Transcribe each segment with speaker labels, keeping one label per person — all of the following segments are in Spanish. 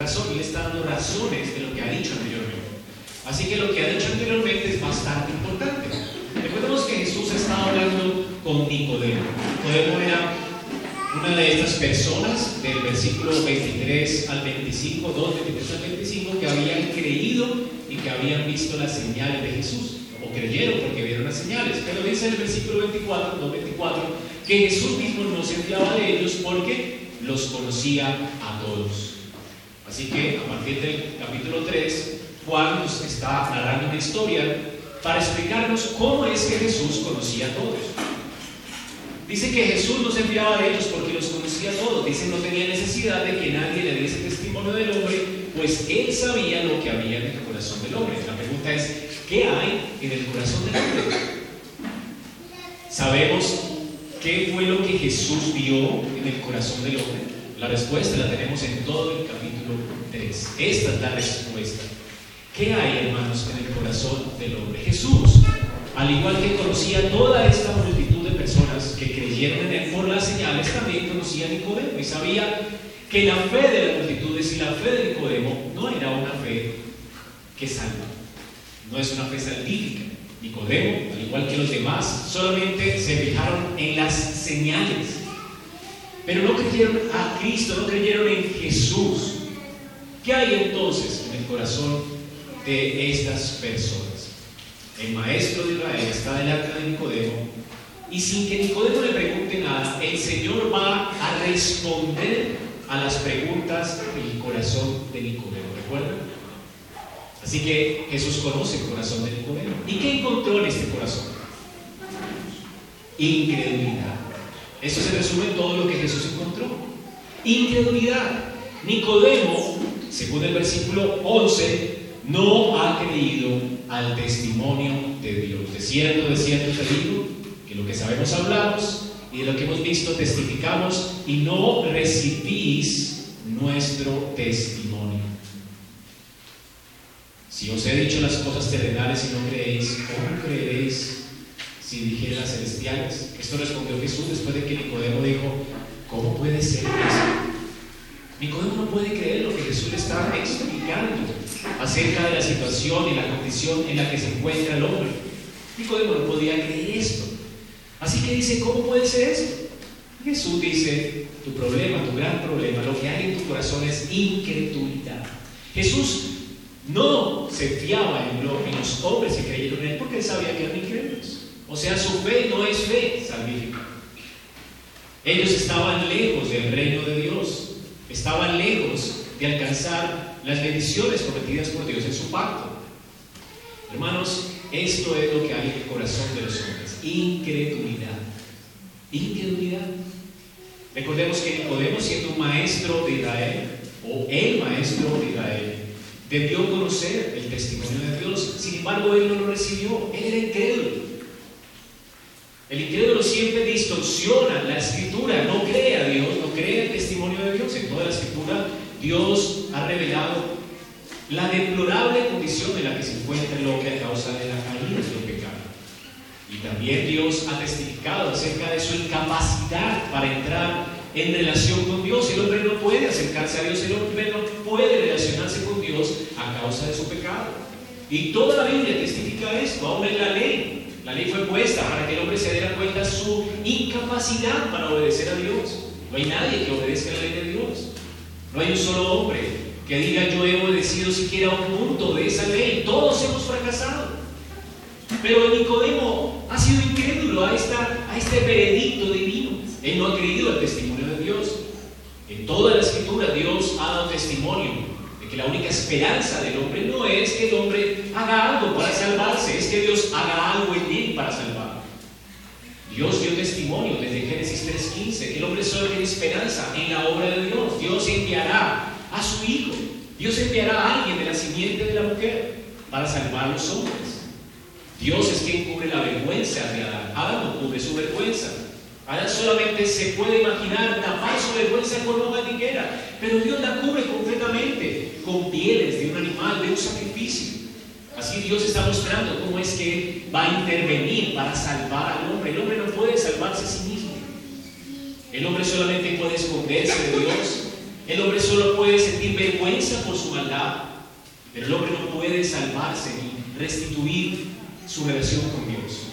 Speaker 1: razón le está dando razones de lo que ha dicho anteriormente. Así que lo que ha dicho anteriormente es bastante importante. Recordemos que Jesús estaba hablando con Nicodemo. Nicodemo era una de estas personas del versículo 23 al 25, 2, 23 al 25, que habían creído y que habían visto las señales de Jesús, o creyeron porque vieron las señales. Pero dice el versículo 24, 2, 24, que Jesús mismo no se fiaba de ellos porque los conocía a todos. Así que a partir del capítulo 3, Juan nos está narrando una historia para explicarnos cómo es que Jesús conocía a todos. Dice que Jesús no se fiaba de ellos porque los conocía a todos. Dice no tenía necesidad de que nadie le diese testimonio del hombre, pues él sabía lo que había en el corazón del hombre. La pregunta es, ¿qué hay en el corazón del hombre? Sabemos qué fue lo que Jesús vio en el corazón del hombre. La respuesta la tenemos en todo el capítulo 3. Esta es la respuesta. ¿Qué hay, hermanos, en el corazón del hombre? Jesús, al igual que conocía toda esta multitud de personas que creyeron en él por las señales, también conocía a Nicodemo y sabía que la fe de las multitudes y la fe de Nicodemo no era una fe que salva, no es una fe salvífica. Nicodemo, al igual que los demás, solamente se fijaron en las señales, pero no creyeron a Cristo, no creyeron en Jesús. ¿Qué hay entonces en el corazón de estas personas? El maestro de Israel está delante de Nicodemo y sin que Nicodemo le pregunte nada, el Señor va a responder a las preguntas del corazón de Nicodemo. ¿Recuerdan? Así que Jesús conoce el corazón de Nicodemo. ¿Y qué encontró en este corazón? Incredulidad. Eso se resume en todo lo que Jesús encontró. Incredulidad. Nicodemo, según el versículo 11, no ha creído al testimonio de Dios. De cierto, de cierto te digo, que lo que sabemos hablamos y de lo que hemos visto testificamos y no recibís nuestro testimonio. Si os he dicho las cosas terrenales y no creéis, ¿cómo creeréis si dijera las celestiales? Esto respondió Jesús después de que Nicodemo dijo, ¿cómo puede ser eso? Nicodemo no puede creer lo que Jesús le está explicando acerca de la situación y la condición en la que se encuentra el hombre. Nicodemo no podía creer esto. Así que dice, ¿cómo puede ser esto? Jesús dice, tu problema, tu gran problema, lo que hay en tu corazón es incredulidad. Jesús no se fiaba en los hombres que creyeron en él porque él sabía que eran incrédulos. O sea, su fe no es fe salvífica. Ellos estaban lejos del reino de Dios, estaban lejos de alcanzar las bendiciones prometidas por Dios en su pacto. Hermanos, esto es lo que hay en el corazón de los hombres, incredulidad. Incredulidad. Recordemos que Nicodemo, siendo un maestro de Israel, o el maestro de Israel, debió conocer el testimonio de Dios. Sin embargo, él no lo recibió. Él era incrédulo. El incrédulo siempre distorsiona la escritura, no cree a Dios, no cree el testimonio de Dios. En toda la escritura, Dios ha revelado la deplorable condición en la que se encuentra el hombre a causa de la caída del pecado. Y también Dios ha testificado acerca de su incapacidad para entrar en relación con Dios. El hombre no puede acercarse a Dios, el hombre no puede relacionarse con Dios a causa de su pecado. Y toda la Biblia testifica esto, aún en la ley. La ley fue puesta para que el hombre se diera cuenta su incapacidad para obedecer a Dios. No hay nadie que obedezca la ley de Dios. No hay un solo hombre que diga yo he obedecido siquiera un punto de esa ley. Todos hemos fracasado. Pero Nicodemo ha sido incrédulo a, esta, a este veredicto divino. Él no ha creído al testimonio de Dios. En toda la escritura Dios ha dado testimonio que la única esperanza del hombre no es que el hombre haga algo para salvarse, es que Dios haga algo en él para salvar. Dios dio testimonio desde Génesis 3.15 que el hombre solo tiene esperanza en la obra de Dios. Dios enviará a su Hijo. Dios enviará a alguien de la simiente de la mujer para salvar a los hombres. Dios es quien cubre la vergüenza de Adán. Adán no cubre su vergüenza. Adán solamente se puede imaginar tapar su vergüenza con hoja de higuera, pero Dios la cubre completamente con pieles de un animal, de un sacrificio. Así Dios está mostrando cómo es que va a intervenir para salvar al hombre. El hombre no puede salvarse a sí mismo. El hombre solamente puede esconderse de Dios El hombre solo puede sentir vergüenza por su maldad, pero el hombre no puede salvarse ni restituir su relación con Dios.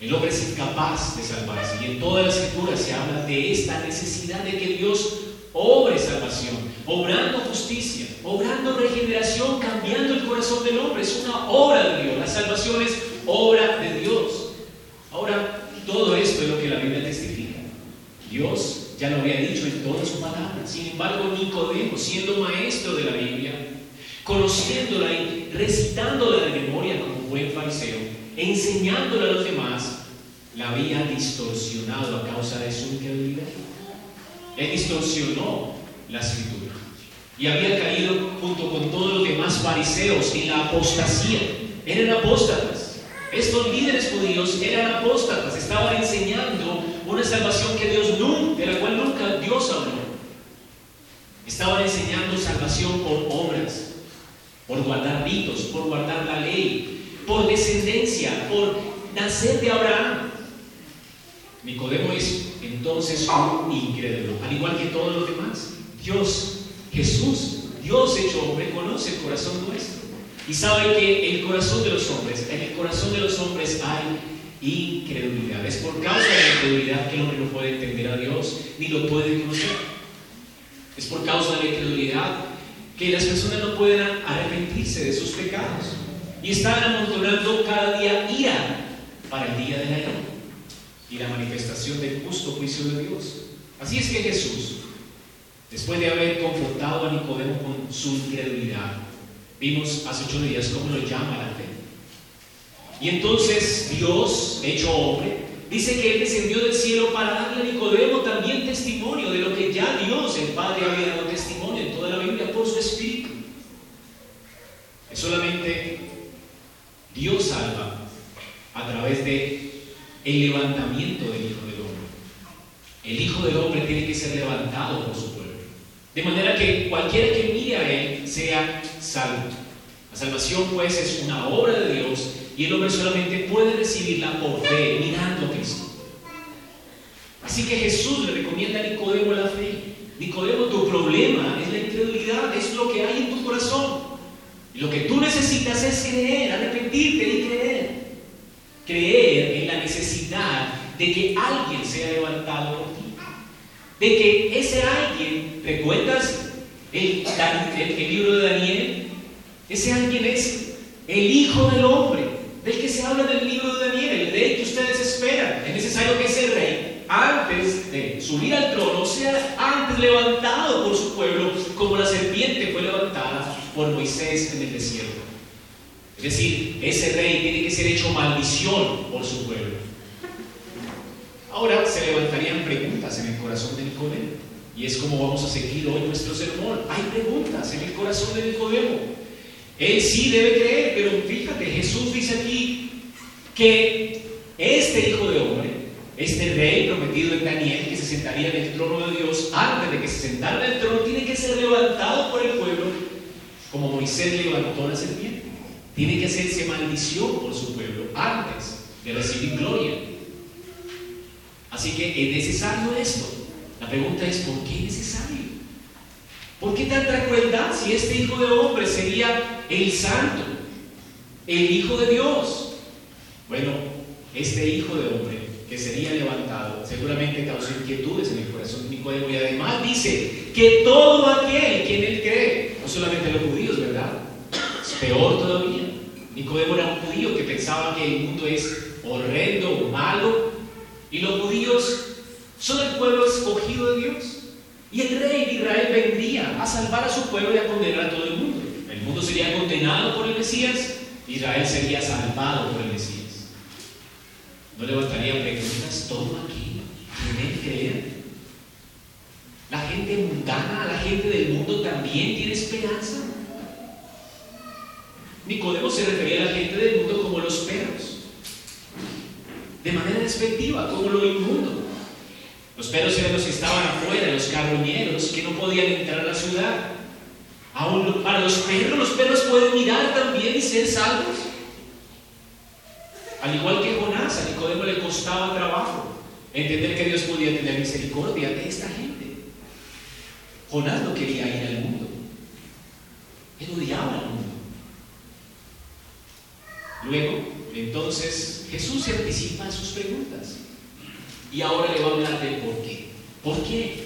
Speaker 1: El hombre es incapaz de salvarse y en toda la escritura se habla de esta necesidad de que Dios obre salvación, obrando justicia, obrando regeneración, cambiando el corazón del hombre. Es una obra de Dios. La salvación es obra de Dios. Ahora, todo esto es lo que la Biblia testifica. Dios ya lo había dicho en toda su palabra. Sin embargo, Nicodemo, siendo maestro de la Biblia, conociéndola y recitándola de memoria como buen fariseo, e enseñándola a los demás, la había distorsionado a causa de su incredulidad. Él distorsionó la escritura y había caído junto con todos los demás fariseos en la apostasía. Eran apóstatas. Estos líderes judíos eran apóstatas, estaban enseñando una salvación que Dios nunca, de la cual nunca Dios habló. Estaban enseñando salvación por obras, por guardar ritos, por guardar la ley, por descendencia, por nacer de Abraham. Nicodemo es entonces un incrédulo, al igual que todos los demás. Dios, Jesús, Dios hecho hombre, conoce el corazón nuestro y sabe que el corazón de los hombres, en el corazón de los hombres hay incredulidad. Es por causa de la incredulidad que el hombre no puede entender a Dios ni lo puede conocer. Es por causa de la incredulidad que las personas no pueden arrepentirse de sus pecados y están amontonando cada día ira para el día de la ira y la manifestación del justo juicio de Dios. Así es que Jesús, después de haber confrontado a Nicodemo con su incredulidad, vimos hace ocho días cómo lo llama la fe. Y entonces Dios, hecho hombre, dice que Él descendió del cielo para darle a Nicodemo también testimonio de lo que ya Dios, el Padre, había dado testimonio en toda la Biblia por su Espíritu. Es solamente Dios salva a través de el levantamiento del Hijo del Hombre. El Hijo del Hombre tiene que ser levantado por su pueblo. De manera que cualquiera que mire a Él sea salvo. La salvación pues es una obra de Dios y el hombre solamente puede recibirla por fe, mirando a Cristo. Así que Jesús le recomienda a Nicodemo la fe. Nicodemo, tu problema es la incredulidad, es lo que hay en tu corazón. Y lo que tú necesitas es creer, arrepentirte y creer creer en la necesidad de que alguien sea levantado por ti. De que ese alguien, ¿recuerdas el, el, libro de Daniel? Ese alguien es el Hijo del Hombre, del que se habla del libro de Daniel, el rey que ustedes esperan. Es necesario que ese rey, antes de subir al trono, sea antes levantado por su pueblo, como la serpiente fue levantada por Moisés en el desierto. Es decir, ese rey tiene que ser hecho maldición por su pueblo. Ahora se levantarían preguntas en el corazón de Nicodemo. Y es como vamos a seguir hoy nuestro sermón. Hay preguntas en el corazón de Nicodemo. Él sí debe creer, pero fíjate, Jesús dice aquí que este hijo de hombre, este rey prometido en Daniel, que se sentaría en el trono de Dios, antes de que se sentara en el trono, tiene que ser levantado por el pueblo, como Moisés levantó la serpiente. Tiene que hacerse maldición por su pueblo antes de recibir gloria. Así que es necesario esto. La pregunta es, ¿por qué es necesario? ¿Por qué tanta crueldad si este hijo de hombre sería el santo, el hijo de Dios? Bueno, este hijo de hombre que sería levantado seguramente causó inquietudes en el corazón de Nicodemo y además dice que todo aquel que en él cree, no solamente los judíos, ¿verdad? Es peor todavía. Nicodemo era un judío que pensaba que el mundo es horrendo, malo, y los judíos son el pueblo escogido de Dios. Y el rey de Israel vendría a salvar a su pueblo y a condenar a todo el mundo. El mundo sería condenado por el Mesías, Israel sería salvado por el Mesías. ¿No levantaría preguntas todo aquí? ¿Tienen creer? La gente mundana, la gente del mundo también tiene esperanza. Nicodemo se refería a la gente del mundo como los perros, de manera despectiva, como lo inmundo. Los perros eran los que estaban afuera, los carroñeros, que no podían entrar a la ciudad. Aún para los perros, los perros pueden mirar también y ser salvos. Al igual que Jonás, a Nicodemo le costaba trabajo entender que Dios podía tener misericordia de esta gente. Jonás no quería ir al mundo. Él odiaba al mundo. Luego, entonces, Jesús se anticipa a sus preguntas. Y ahora le va a hablar del por qué. ¿Por qué?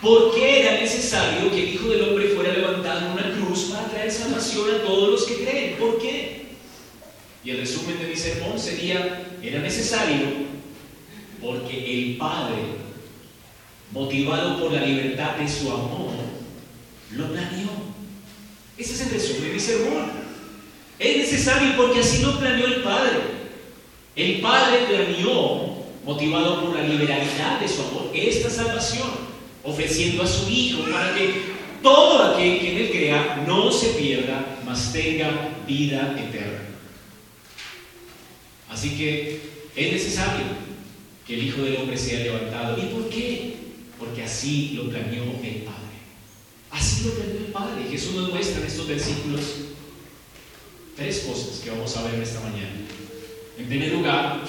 Speaker 1: ¿Por qué era necesario que el Hijo del Hombre fuera levantado en una cruz para traer salvación a todos los que creen? ¿Por qué? Y el resumen de mi sermón sería, era necesario porque el Padre, motivado por la libertad de su amor, lo planeó. Ese es el resumen de mi sermón. Es necesario porque así lo planeó el Padre. El Padre planeó, motivado por la liberalidad de su amor, esta salvación ofreciendo a su Hijo para que todo aquel que en él crea no se pierda, mas tenga vida eterna. Así que es necesario que el Hijo del Hombre sea levantado. ¿Y por qué? Porque así lo planeó el Padre. Así lo planeó el Padre. Jesús nos muestra en estos versículos tres cosas que vamos a ver esta mañana. En primer lugar,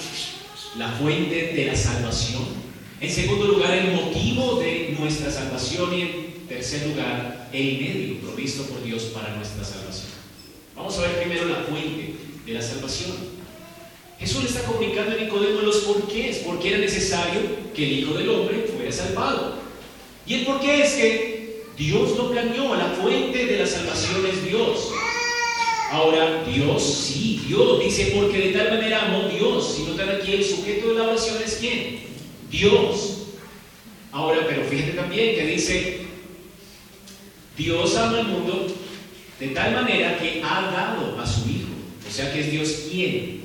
Speaker 1: la fuente de la salvación en segundo lugar, el motivo de nuestra salvación. Y en tercer lugar, el medio provisto por Dios para nuestra salvación. Vamos a ver primero la fuente de la salvación. Jesús le está comunicando a Nicodemo los porqués, porque era necesario que el Hijo del Hombre fuera salvado. Y el porqué es que Dios lo planeó, la fuente de la salvación es Dios. Ahora, Dios, sí, Dios dice, porque de tal manera amó Dios. Si notan aquí, el sujeto de la oración es quién? Dios. Ahora, pero fíjate también que dice, Dios ama al mundo de tal manera que ha dado a su Hijo. O sea que es Dios quien.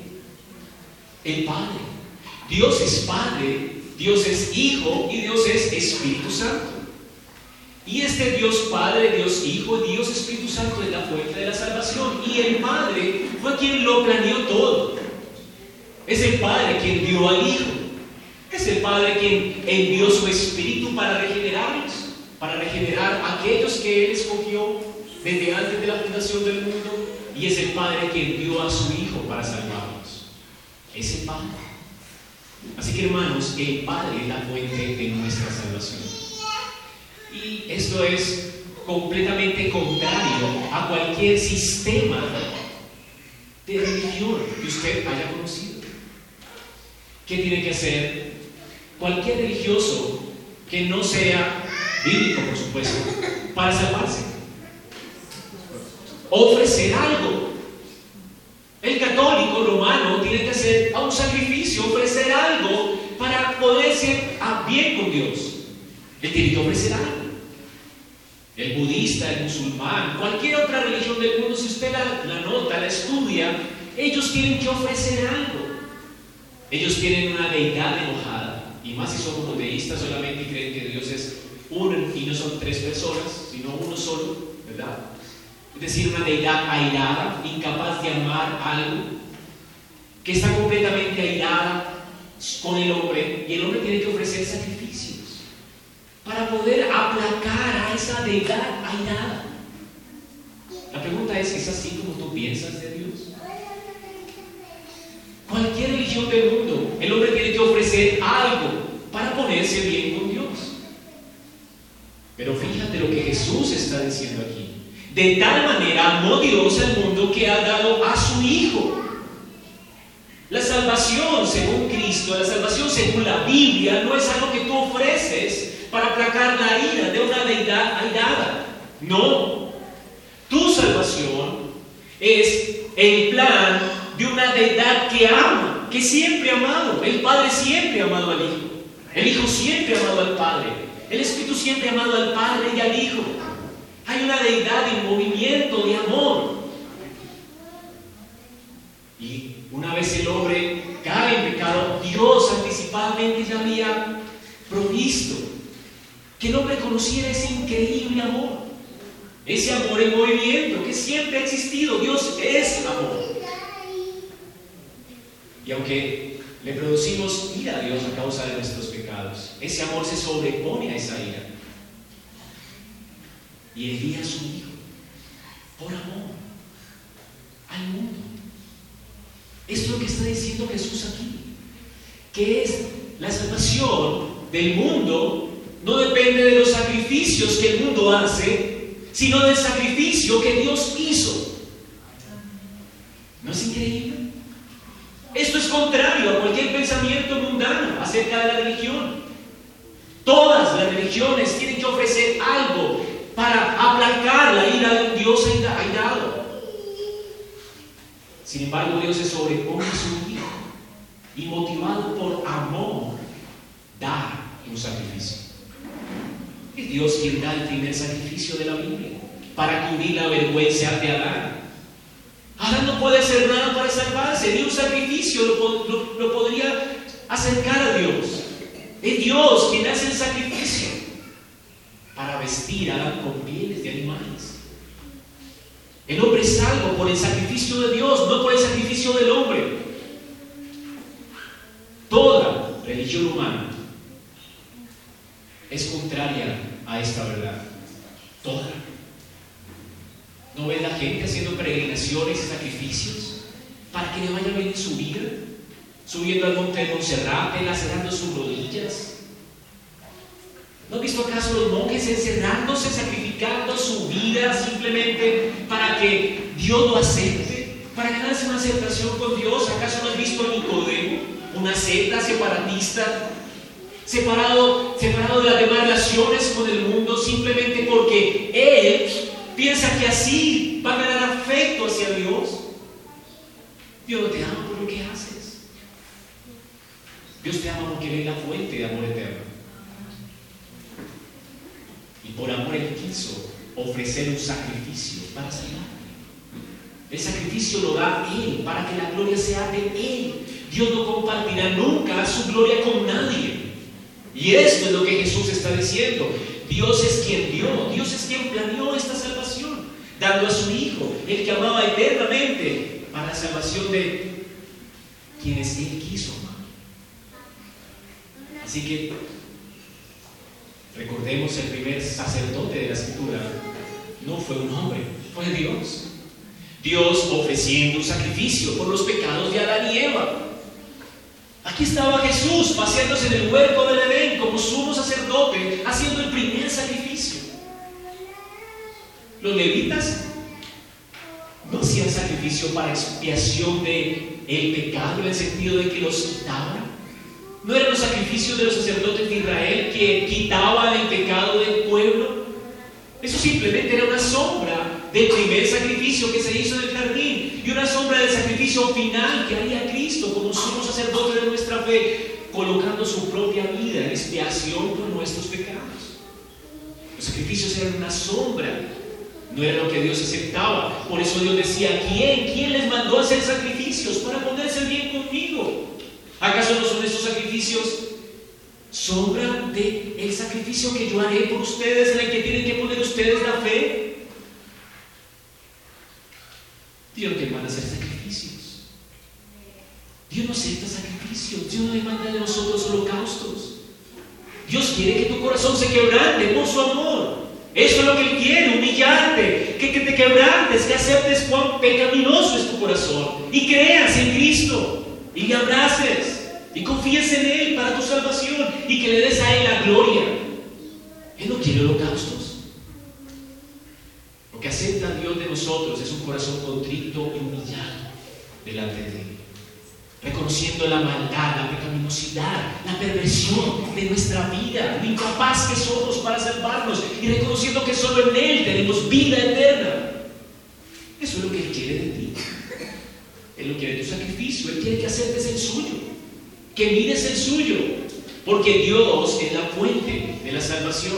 Speaker 1: El Padre. Dios es Padre, Dios es Hijo y Dios es Espíritu Santo. Y este Dios Padre, Dios Hijo, Dios Espíritu Santo es la fuente de la salvación. Y el Padre fue quien lo planeó todo. Es el Padre quien dio al Hijo. Es el Padre quien envió su Espíritu para regenerarlos, para regenerar a aquellos que Él escogió desde antes de la fundación del mundo. Y es el Padre quien dio a su Hijo para salvarlos. Es el Padre. Así que hermanos, el Padre es la fuente de nuestra salvación. Y esto es completamente contrario a cualquier sistema de religión que usted haya conocido. ¿Qué tiene que hacer cualquier religioso que no sea bíblico, por supuesto, para salvarse. Ofrecer algo. El católico romano tiene que hacer un sacrificio, ofrecer algo para poder ser a bien con Dios. Él tiene que ofrecer algo. El budista, el musulmán, cualquier otra religión del mundo, si usted la, la nota, la estudia, ellos tienen que ofrecer algo. Ellos tienen una deidad enojada y más si son monoteístas solamente creen que Dios es uno y no son tres personas, sino uno solo, ¿verdad? Es decir, una deidad airada, incapaz de amar algo, que está completamente airada con el hombre y el hombre tiene que ofrecer sacrificios para poder aplacar a esa deidad airada. La pregunta es, ¿es así como tú piensas de Dios? Cualquier religión del mundo, el hombre tiene que ofrecer algo para ponerse bien con Dios. Pero fíjate lo que Jesús está diciendo aquí. De tal manera amó Dios al mundo que ha dado a su Hijo. La salvación según Cristo, la salvación según la Biblia, no es algo que tú ofreces para aplacar la ira de una deidad airada. No. Tu salvación es el plan de una deidad que ama, que siempre ha amado. El Padre siempre ha amado al Hijo. El Hijo siempre ha amado al Padre. El Espíritu siempre ha amado al Padre y al Hijo. Hay una deidad en movimiento de amor. Y una vez el hombre cae en pecado, Dios anticipadamente ya había provisto que el hombre conociera ese increíble amor. Ese amor en movimiento que siempre ha existido. Dios es amor. Y aunque le producimos ira a Dios a causa de nuestros pecados, ese amor se sobrepone a esa ira. Y envía a su Hijo por amor al mundo. Esto es lo que está diciendo Jesús aquí, que es la salvación del mundo
Speaker 2: no depende de los sacrificios que el mundo hace, sino del sacrificio que Dios hizo. ¿No es increíble? Esto es contrario a cualquier pensamiento mundano acerca de la religión. Todas las religiones tienen que ofrecer algo para aplacar la ira de un Dios airado. Sin embargo, Dios se sobrepone a su Hijo y motivado por amor, da un sacrificio. Es Dios quien da el primer sacrificio de la Biblia para cubrir la vergüenza de Adán. Adán no puede hacer nada para salvarse, ni un sacrificio lo, podría acercar a Dios. Es Dios quien hace el sacrificio para vestir Adán con pieles de animales. El hombre es salvo por el sacrificio de Dios, no por el sacrificio del hombre. Toda religión humana es contraria a esta verdad. Toda. ¿No ve la gente haciendo peregrinaciones y sacrificios para que le vaya bien en su vida? Subiendo al monte de Monserrate, lacerando sus rodillas. ¿No ha visto acaso los monjes encerrándose, sacrificando su vida simplemente para que Dios lo acepte? Para ganarse una aceptación con Dios. ¿Acaso no has visto a Nicodemo, una secta separatista, separado, separado de las demás relaciones con el mundo simplemente porque él piensa que así va a ganar afecto hacia Dios. Dios no te ama por lo que haces. Dios te ama porque Él es la fuente de amor eterno. Y por amor Él quiso ofrecer un sacrificio para salvarte. El sacrificio lo da Él para que la gloria sea de Él. Dios no compartirá nunca su gloria con nadie. Y esto es lo que Jesús está diciendo. Dios es quien dio, Dios es quien planeó esta salvación, dando a su Hijo, el que amaba eternamente, para la salvación de quienes Él quiso amar. Así que recordemos el primer sacerdote de la escritura, no fue un hombre, fue Dios. Dios ofreciendo un sacrificio por los pecados de Adán y Eva. Aquí estaba Jesús paseándose en el huerto del Edén como sumo sacerdote, haciendo el primer sacrificio. Los levitas no hacían sacrificio para expiación de el pecado en el sentido de que los quitaban. No eran los sacrificios de los sacerdotes de Israel que quitaban el pecado del pueblo. Eso simplemente era una sombra del primer sacrificio que se hizo en el jardín y una sombra del sacrificio final que haría Cristo como sumo sacerdote de nuestra fe, colocando su propia vida en expiación por nuestros pecados. Los sacrificios eran una sombra, no era lo que Dios aceptaba. Por eso Dios decía, ¿quién? ¿Quién les mandó a hacer sacrificios para ponerse bien conmigo? ¿Acaso no son esos sacrificios sombra del el sacrificio que yo haré por ustedes, en el que tienen que poner ustedes la fe? Dios te manda hacer sacrificios. Dios no acepta sacrificios. Dios no demanda de nosotros holocaustos. Dios quiere que tu corazón se quebrante por su amor. Eso es lo que Él quiere, humillarte, que, que te quebrantes, que aceptes cuán pecaminoso es tu corazón y creas en Cristo y le abraces y confíes en Él para tu salvación y que le des a Él la gloria. Él no quiere holocaustos. Lo que acepta Dios de nosotros es un corazón contrito y humillado delante de Él. Reconociendo la maldad, la pecaminosidad, la perversión de nuestra vida, lo incapaz que somos para salvarnos y reconociendo que solo en Él tenemos vida eterna. Eso es lo que Él quiere de ti. Él lo quiere tu sacrificio. Él quiere que aceptes el suyo, que mires el suyo, porque Dios es la fuente de la salvación.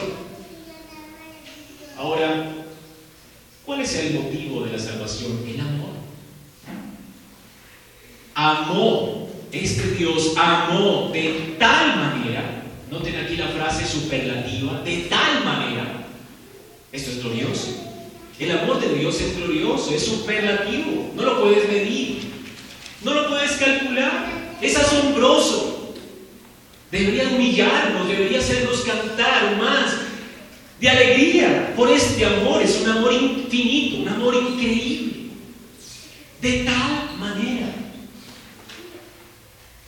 Speaker 2: Ahora, ¿Cuál es el motivo de la salvación? El amor. Amó, este Dios amó de tal manera, noten aquí la frase superlativa, de tal manera, esto es glorioso. El amor de Dios es glorioso, es superlativo, no lo puedes medir, no lo puedes calcular, es asombroso. Debería humillarnos, debería hacernos cantar más, de alegría por este amor. Es un amor infinito, un amor increíble. De tal manera,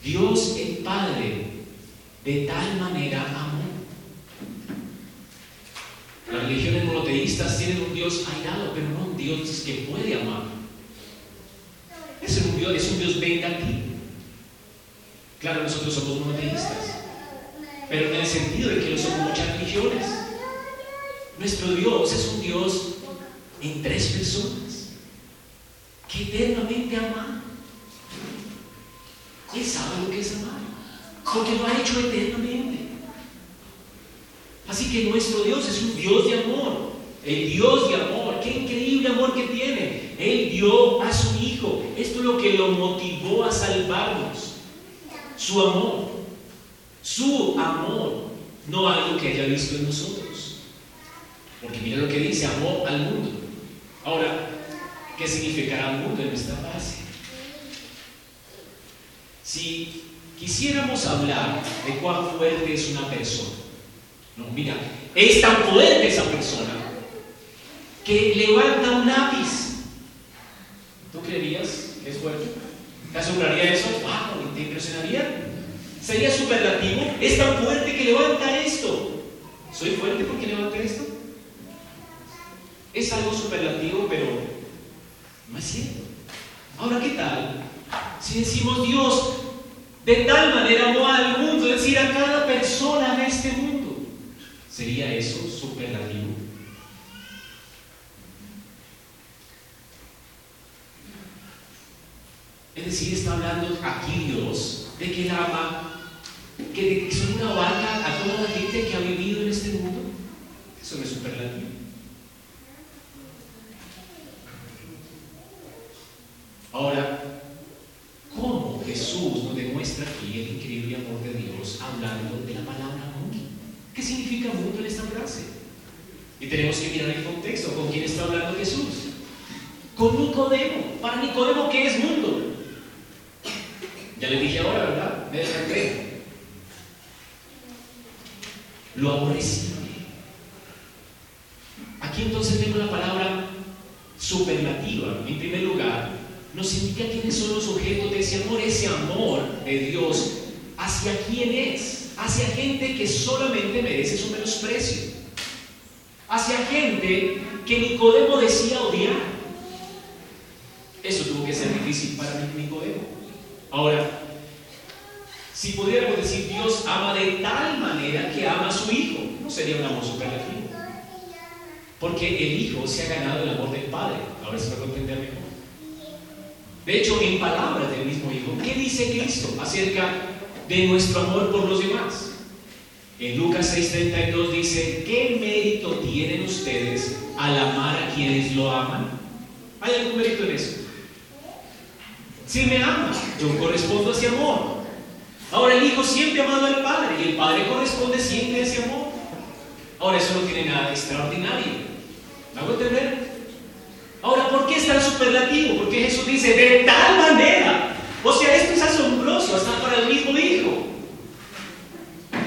Speaker 2: Dios el Padre, de tal manera amó. religiones monoteístas tienen un Dios airado, pero no un Dios que puede amar. Es un Dios, es un Dios vengativo. Claro, nosotros somos monoteístas, pero en el sentido de que no somos muchas religiones. Nuestro Dios es un Dios en tres personas que eternamente ama. Él sabe lo que es amar, porque lo ha hecho eternamente. Así que nuestro Dios es un Dios de amor, el Dios de amor, qué increíble amor que tiene. Él dio a su Esto es lo que lo motivó a salvarnos. Su amor. Su amor. No algo que haya visto en nosotros. Porque mira lo que dice, amor al mundo. Ahora, ¿qué significará mundo en esta frase? Si quisiéramos hablar de cuán fuerte es una persona, no, mira, es tan fuerte esa persona que levanta un lápiz. ¿Tú creerías que es fuerte? ¿Te asombraría eso? ¡Wow! ¿Te impresionaría? Sería superlativo. Es tan fuerte que levanta esto. ¿Soy fuerte porque levanto esto? Es algo superlativo, pero no es cierto. Ahora, ¿qué tal? Si decimos Dios de tal manera amó al mundo, es decir, a cada persona de este mundo, ¿sería eso superlativo? Es decir, está hablando aquí Dios de que Él ama, que, son una barca a toda la gente que ha vivido en este mundo. Eso no es superlativo. Ahora, ¿cómo Jesús nos demuestra aquí el increíble amor de Dios hablando de la palabra mundo? ¿Qué significa mundo en esta frase? Y tenemos que mirar el contexto, ¿con quién está hablando Jesús? Con Nicodemo. Para Nicodemo, ¿qué es mundo? Ya le dije ahora, ¿verdad? Me descarté. Lo aborrecible. Aquí entonces tengo la palabra superlativa. En primer lugar, nos indica quiénes son los objetos de ese amor, ese amor de Dios hacia quién es, hacia gente que solamente merece su menosprecio, hacia gente que Nicodemo decía odiar. Eso tuvo que ser difícil para Nicodemo. Ahora, si pudiéramos decir Dios ama de tal manera que ama a su Hijo, no sería un amor superlativo. Porque el Hijo se ha ganado el amor del Padre. Ahora se va a comprender mejor. De hecho, en palabras del mismo Hijo, ¿qué dice Cristo acerca de nuestro amor por los demás? En Lucas 6:32 dice, ¿qué mérito tienen ustedes al amar a quienes lo aman? ¿Hay algún mérito en eso? Si me ama, yo correspondo a ese amor. Ahora el Hijo siempre ha amado al Padre y el Padre corresponde siempre a ese amor. Ahora eso no tiene nada de extraordinario. ¿Me hago entender? Ahora, ¿por qué es tan superlativo? Porque Jesús dice, de tal manera. O sea, esto es asombroso hasta para el mismo.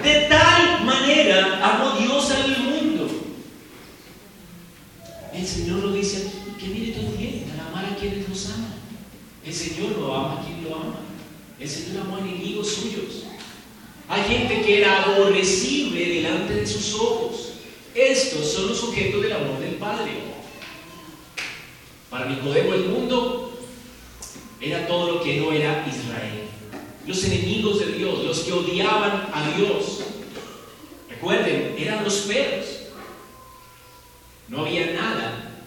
Speaker 2: De tal manera amó Dios al mundo. El Señor lo dice aquí, ¿qué mérito tiene al amar a quienes los aman? El Señor lo ama a quien lo ama. El Señor amó a enemigos suyos. Hay gente que era aborrecible delante de sus ojos. Estos son los sujetos del amor del Padre. Para Nicodemo el mundo era todo lo que no era Israel. Los enemigos de Dios, los que odiaban a Dios. Recuerden, eran los perros. No había nada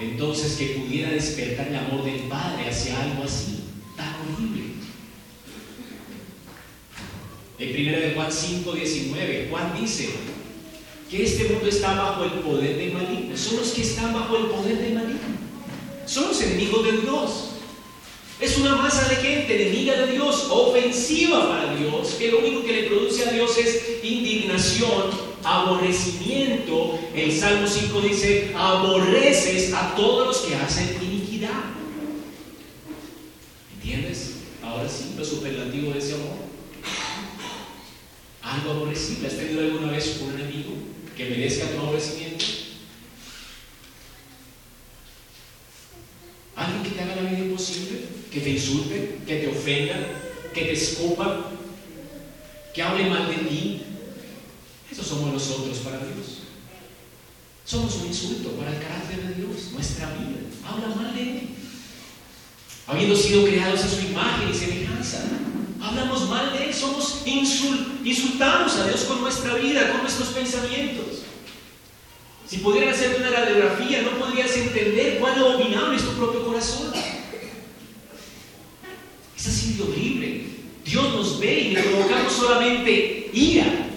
Speaker 2: entonces que pudiera despertar el amor del Padre hacia algo así, tan horrible. En 1 de Juan 5, 19, Juan dice que este mundo está bajo el poder del maligno. Son los que están bajo el poder del maligno. Son los enemigos de Dios. Es una masa de gente enemiga de Dios, ofensiva para Dios, que lo único que le produce a Dios es indignación, aborrecimiento. El Salmo 5 dice, aborreces a todos los que hacen iniquidad. ¿Entiendes? Ahora sí, lo superlativo de ese amor. Algo aborrecible. ¿Has tenido alguna vez un enemigo que merezca tu aborrecimiento? Alguien que te haga la vida imposible, que te insulte, que te ofenda, que te escupa, que hable mal de ti. Esos somos nosotros para Dios. somos un insulto para el carácter de Dios, nuestra vida. Habla mal de Él. Habiendo sido creados a su imagen y semejanza, hablamos mal de Él, somos insultamos a Dios con nuestra vida, con nuestros pensamientos. Si pudieran hacer una radiografía, no podrías entender cuán abominable es tu propio corazón. Es así de horrible. Dios nos ve y le provocamos solamente ira.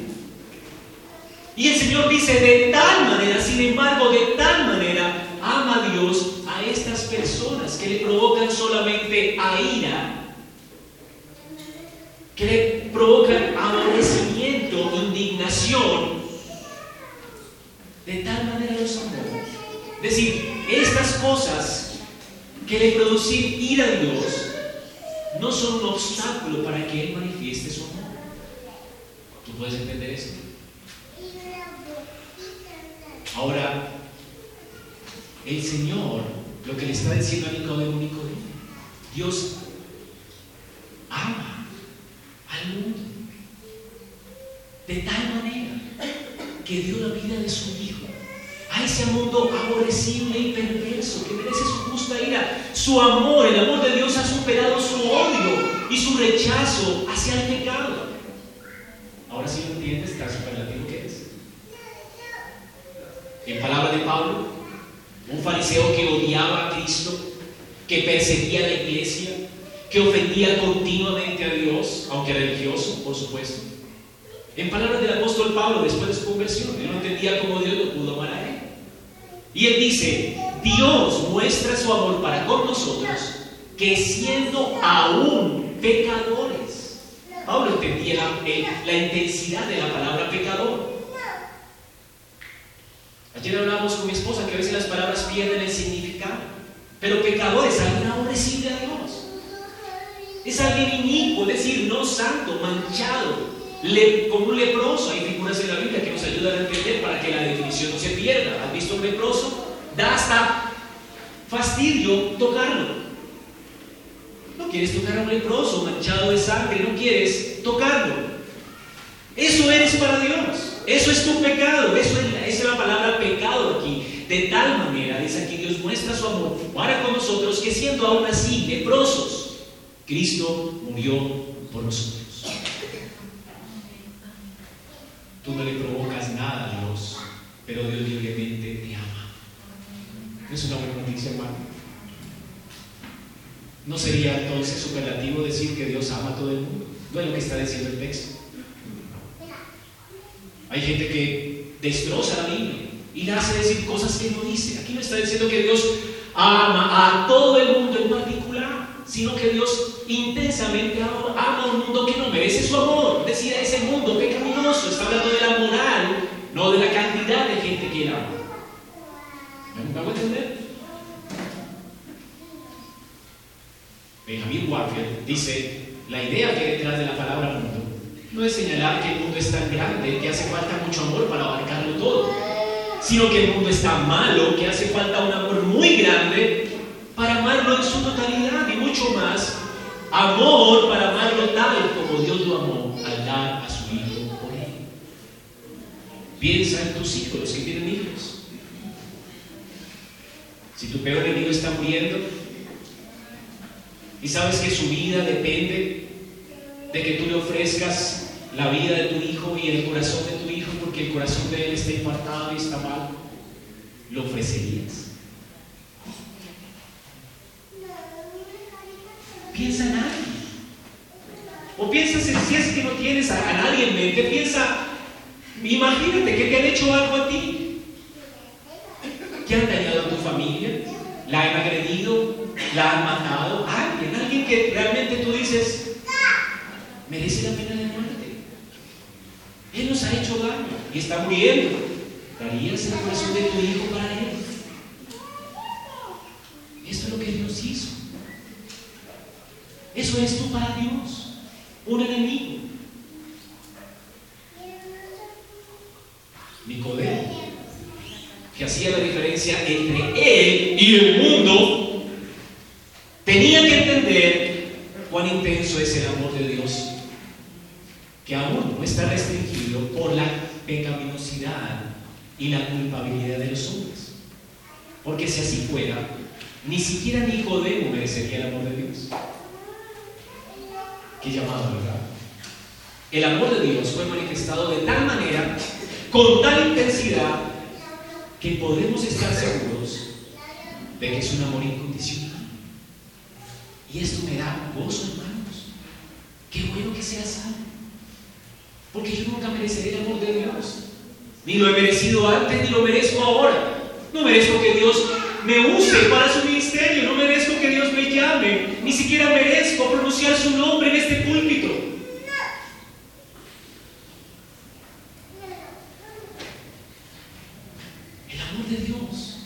Speaker 2: Y el Señor dice, de tal manera, sin embargo, de tal manera, ama Dios a estas personas que le provocan solamente a ira, que le provocan aborrecimiento, indignación, de tal manera los amó. Es decir, estas cosas que le producen ira a Dios no son un obstáculo para que Él manifieste su amor. ¿Tú puedes entender esto? Ahora, el Señor, lo que le está diciendo a Nicodemo, Nicodemo, Dios ama mundo de tal manera que dio la vida de su Hijo a ese mundo aborrecible y perverso que merece su justa ira. Su amor, el amor de Dios ha superado su odio y su rechazo hacia el pecado. Ahora sí lo entiendes tan superlativo que es. En palabra de Pablo, un fariseo que odiaba a Cristo, que perseguía a la iglesia, que ofendía continuamente a Dios, aunque religioso, por supuesto. En palabras del apóstol Pablo, después de su conversión, él no entendía cómo Dios lo pudo amar a él. Y él dice, Dios muestra su amor para con nosotros, que siendo aún pecadores, Pablo entendía la, intensidad de la palabra pecador. Ayer hablamos con mi esposa que a veces las palabras pierden el significado, pero pecador es alguien aborrecible a Dios. Es alguien inicuo, es decir, no santo, manchado, como un leproso, hay figuras en la Biblia que nos ayudan a entender para que la definición no se pierda. ¿Has visto un leproso? Da hasta fastidio tocarlo. No quieres tocar a un leproso manchado de sangre, no quieres tocarlo. Eso eres para Dios. Eso es tu pecado. Eso es, esa es la palabra pecado aquí. De tal manera, dice aquí, Dios muestra su amor para con nosotros que siendo aún así leprosos, Cristo murió por nosotros. Tú no le provocas nada a Dios, pero Dios libremente te ama. ¿No es una buena noticia, hermano? ¿No sería entonces superlativo decir que Dios ama a todo el mundo? No es lo que está diciendo el texto. Hay gente que destroza la Biblia y le hace decir cosas que no dice. Aquí no está diciendo que Dios ama a todo el mundo en particular, sino que Dios intensamente ama un mundo que no merece su amor. Decía ese mundo pecaminoso, está hablando de la moral, no de la cantidad de gente que él ama. ¿Me hago entender? Benjamin Warfield dice, la idea que hay detrás de la palabra mundo no es señalar que el mundo es tan grande que hace falta mucho amor para abarcarlo todo, sino que el mundo es tan malo que hace falta un amor muy grande para amarlo en su totalidad y mucho más amor para amarlo tal como Dios lo amó al dar a su Hijo por él. Piensa en tus hijos, los que tienen hijos. Si tu peor enemigo está muriendo y sabes que su vida depende de que tú le ofrezcas la vida de tu hijo y el corazón de tu hijo porque el corazón de él está infartado y está mal, ¿lo ofrecerías? Piensa en alguien. O piensa si es que no tienes a, nadie en mente, piensa, imagínate que te han hecho algo a ti. ¿Qué han dañado a tu familia? ¿La han agredido? ¿La han matado? Alguien, alguien que realmente tú dices, merece la pena de muerte. Él nos ha hecho daño y está muriendo. ¿Darías el corazón de tu hijo para él? Esto es lo que Dios hizo. Eso es tú para Dios, un enemigo. Nicodemo, que hacía la diferencia entre él y el mundo, tenía que entender cuán intenso es el amor de Dios, que aún no está restringido por la pecaminosidad y la culpabilidad de los hombres. Porque si así fuera, ni siquiera Nicodemo merecería el amor de Dios. Llamado, ¿verdad? El amor de Dios fue manifestado de tal manera, con tal intensidad, que podemos estar seguros de que es un amor incondicional. Y esto me da gozo, hermanos. Qué bueno que sea salvo. Porque yo nunca mereceré el amor de Dios. Ni lo he merecido antes, ni lo merezco ahora. No merezco que Dios me use para su ministerio. No merezco que Dios me llame. Ni siquiera merezco pronunciar su nombre en este púlpito. El amor de Dios.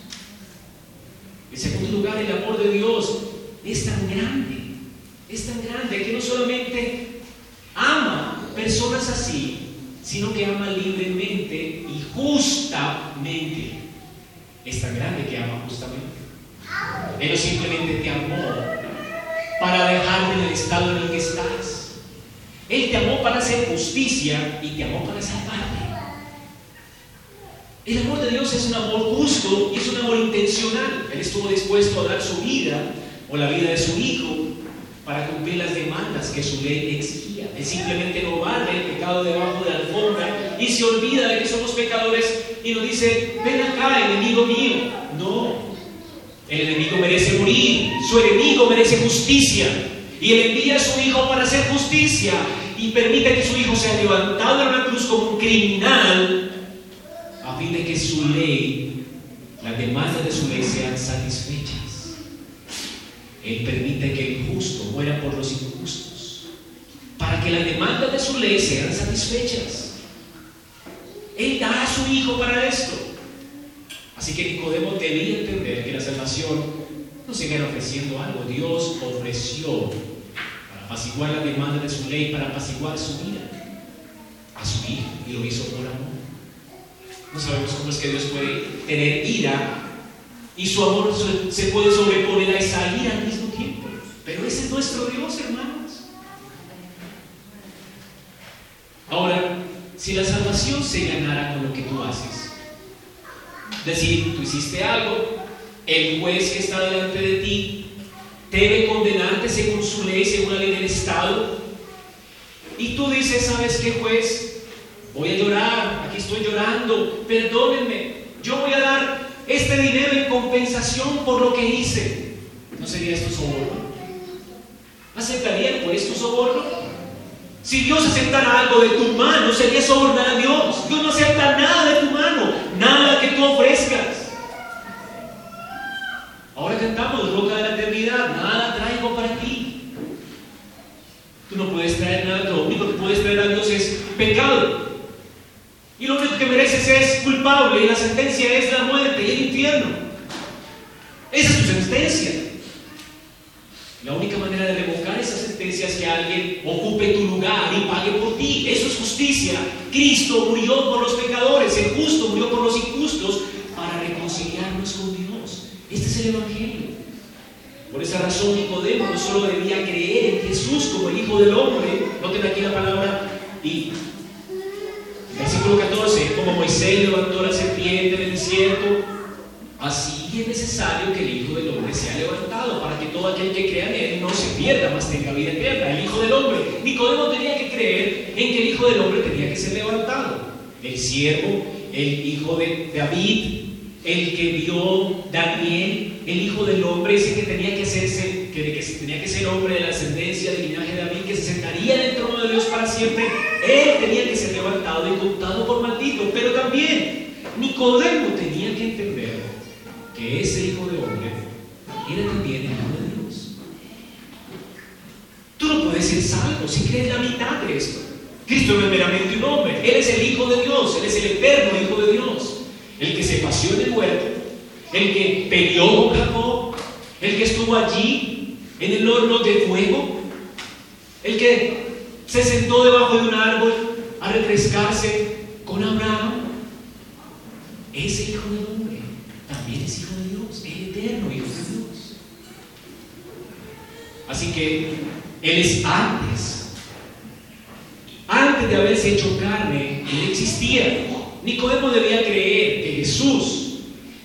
Speaker 2: En segundo lugar, el amor de Dios es tan grande. Es tan grande que no solamente ama personas así, sino que ama libremente y justamente. Es tan grande que ama justamente. Él no simplemente te amó para dejarte en el estado en el que estás. Él te amó para hacer justicia y te amó para salvarte. El amor de Dios es un amor justo y es un amor Él estuvo dispuesto a dar su vida o la vida de su hijo para cumplir las demandas que su ley exigía. Él simplemente no barre el pecado debajo de la alfombra y se olvida de que somos pecadores y nos dice, ven acá, enemigo mío. No, el enemigo merece morir, su enemigo merece justicia. Y él envía a su hijo para hacer justicia y permite que su hijo sea levantado en una cruz como un criminal a fin de que su ley, las demandas de su ley sean satisfechas. Él permite que el justo muera por los injustos, para que las demandas de su ley sean satisfechas. Él da a su hijo para esto. Así que Nicodemo debía entender que la salvación no se ofreciendo algo. Dios ofreció para apaciguar las demandas de su ley, para apaciguar su vida a su hijo y lo hizo por amor. No sabemos cómo es que Dios puede tener ira y su amor se puede sobreponer a esa ira al mismo tiempo. Pero ese es nuestro Dios, hermanos. Ahora, si la salvación se ganara con lo que tú haces, es decir, tú hiciste algo, el juez que está delante de ti debe condenarte según su ley, según la ley del Estado, y tú dices, ¿sabes qué juez? Voy a llorar, estoy llorando, perdónenme, yo voy a dar este dinero en compensación por lo que hice. ¿No sería esto soborno? ¿Aceptaría por esto soborno? Si Dios aceptara algo de tu mano, sería sobornar a Dios. Dios no acepta nada de tu mano, nada que tú ofrezcas. Ahora cantamos, roca de la eternidad, nada traigo para ti. Tú no puedes traer nada, lo único que puedes traer a Dios es pecado. Y lo único que mereces es culpable y la sentencia es la muerte y el infierno. Esa es tu sentencia. La única manera de revocar esa sentencia es que alguien ocupe tu lugar y pague por ti. Eso es justicia. Cristo murió por los pecadores, el justo murió por los injustos para reconciliarnos con Dios. Este es el Evangelio. Por esa razón Nicodemo no solo debía creer en Jesús como el Hijo del Hombre, noten aquí la palabra y Versículo 14, como Moisés levantó la serpiente en el desierto, así es necesario que el Hijo del Hombre sea levantado para que todo aquel que crea en Él no se pierda, mas tenga vida eterna. El Hijo del Hombre. Nicodemo tenía que creer en que el Hijo del Hombre tenía que ser levantado. El siervo, el Hijo de David, el que vio Daniel, el Hijo del Hombre, ese que tenía que, hacerse, que, tenía que ser hombre de la ascendencia del linaje de David, que se sentaría en el trono de Dios para siempre, él tenía que ser levantado y contado por maldito. Pero también Nicodemo tenía que entender que ese Hijo de Hombre era también el Hijo de Dios. Tú no puedes ser salvo si crees la mitad de esto. Cristo no es meramente un hombre, Él es el Hijo de Dios, Él es el eterno Hijo de Dios el que se paseó en el huerto, el que peleó con Jacob, el que estuvo allí en el horno de fuego, el que se sentó debajo de un árbol a refrescarse con Abraham. Ese hijo del hombre también es hijo de Dios, el eterno hijo de Dios. Así que Él es antes, antes de haberse hecho carne, Él existía. Nicodemo debía creer que Jesús,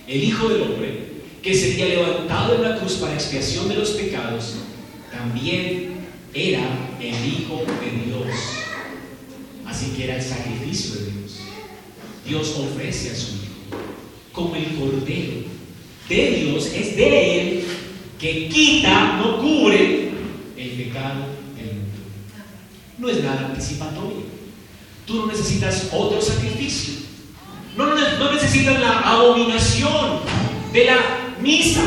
Speaker 2: el Hijo del Hombre, que sería levantado en la cruz para expiación de los pecados, también era el Hijo de Dios. Así que era el sacrificio de Dios. Dios ofrece a su Hijo como el Cordero de Dios, es de Él, que quita, no cubre el pecado del mundo. No es nada anticipatorio. Tú no necesitas otro sacrificio. No, no, necesitas la abominación de la misa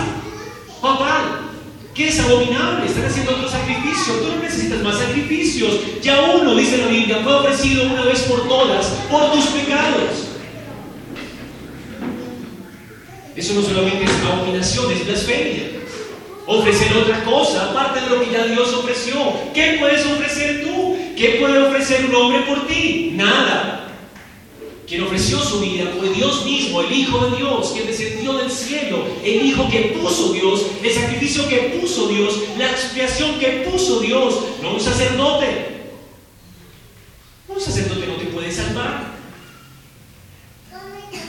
Speaker 2: papal, que es abominable. Están haciendo otro sacrificio. Tú no necesitas más sacrificios. Ya uno, dice la Biblia, fue ofrecido una vez por todas por tus pecados. Eso no solamente es abominación, es blasfemia. Ofrecer otra cosa, aparte de lo que ya Dios ofreció. ¿Qué puedes ofrecer tú? ¿Qué puede ofrecer un hombre por ti? Nada. Quien ofreció su vida fue Dios mismo, el Hijo de Dios, quien descendió del cielo, el Hijo que puso Dios, el sacrificio que puso Dios, la expiación que puso Dios, no un sacerdote. Un sacerdote no te puede salvar.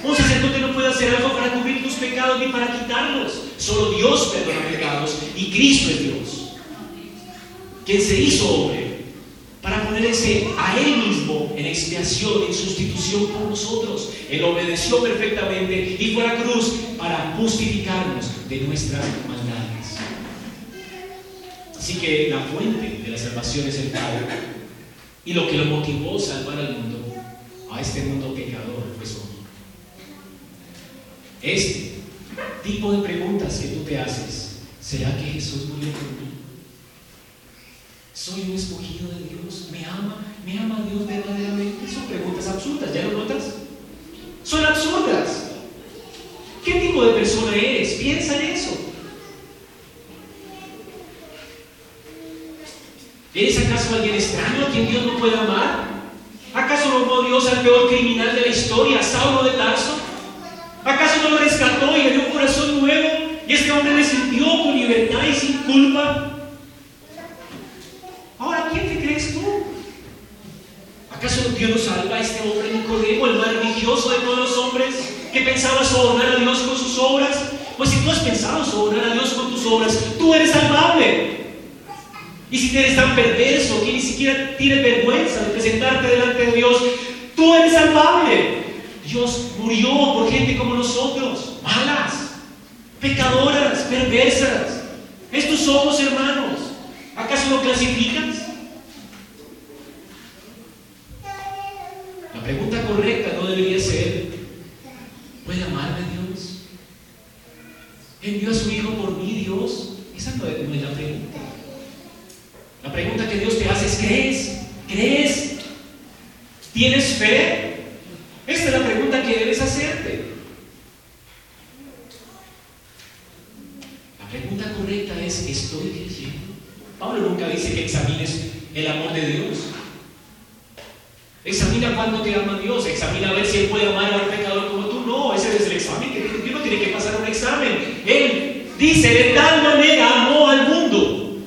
Speaker 2: Un sacerdote no puede hacer algo para cubrir tus pecados ni para quitarlos. Solo Dios perdona pecados y Cristo es Dios. Quien se hizo hombre para ponerse a Él mismo en expiación, en sustitución por nosotros. Él obedeció perfectamente y fue a la cruz para justificarnos de nuestras maldades. Así que la fuente de la salvación es el Padre. Y lo que lo motivó a salvar al mundo, a este mundo pecador, fue su Este tipo de preguntas que tú te haces, ¿será que Jesús murió por mí? ¿Soy un escogido de Dios? ¿Me ama? ¿Me ama Dios verdaderamente? Son preguntas absurdas, ¿ya lo notas? Son absurdas. ¿Qué tipo de persona eres? Piensa en eso. ¿Eres acaso alguien extraño a quien Dios no puede amar? ¿Acaso amó Dios al peor criminal de la historia, Saulo de Tarso? ¿Acaso no lo rescató y le dio un corazón nuevo? Y este hombre le sintió con libertad y sin culpa. Ahora, ¿quién te crees tú? ¿Acaso Dios no salva a este hombre Nicodemo, el más religioso de todos los hombres, que pensaba sobornar a Dios con sus obras? Pues si tú has pensado sobornar a Dios con tus obras, tú eres salvable. Y si eres tan perverso que ni siquiera tienes vergüenza de presentarte delante de Dios, tú eres salvable. Dios murió por gente como nosotros, malas, pecadoras, perversas. Estos somos hermanos. ¿Acaso lo clasificas? La pregunta correcta no debería ser, ¿puede amarme Dios? ¿Envió a su Hijo por mí Dios? Esa no es, la pregunta. La pregunta que Dios te hace es, ¿crees? ¿Crees? ¿Tienes fe? Esta es la pregunta que debes hacerte. La pregunta correcta es, ¿estoy creyendo? Pablo nunca dice que examines el amor de Dios. Examina cuánto te ama Dios, examina a ver si Él puede amar a un pecador como tú. No, ese es el examen, Dios no tiene que pasar un examen. Él dice, de tal manera amó al mundo.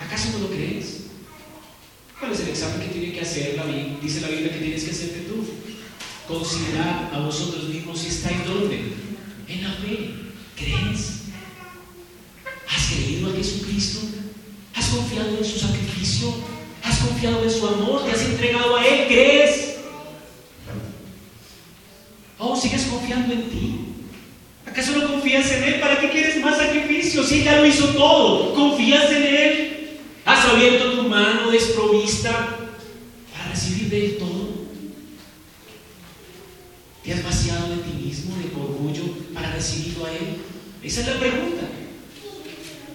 Speaker 2: ¿Acaso no lo crees? ¿Cuál es el examen que tiene que hacer la Biblia? Dice la Biblia que tienes que hacerte tú. Considerad a vosotros mismos si estáis donde. En la fe. ¿Crees? ¿Has creído a Jesucristo? ¿Has confiado en su sacrificio? ¿Has confiado en su amor? ¿Te has entregado a Él? ¿Crees? ¿O sigues confiando en ti? ¿Acaso no confías en Él? ¿Para qué quieres más sacrificio? Si ya lo hizo todo, ¿confías en Él? ¿Has abierto tu mano desprovista para recibir de Él todo? ¿Te has vaciado de ti mismo, de orgullo, para recibirlo a Él? Esa es la pregunta.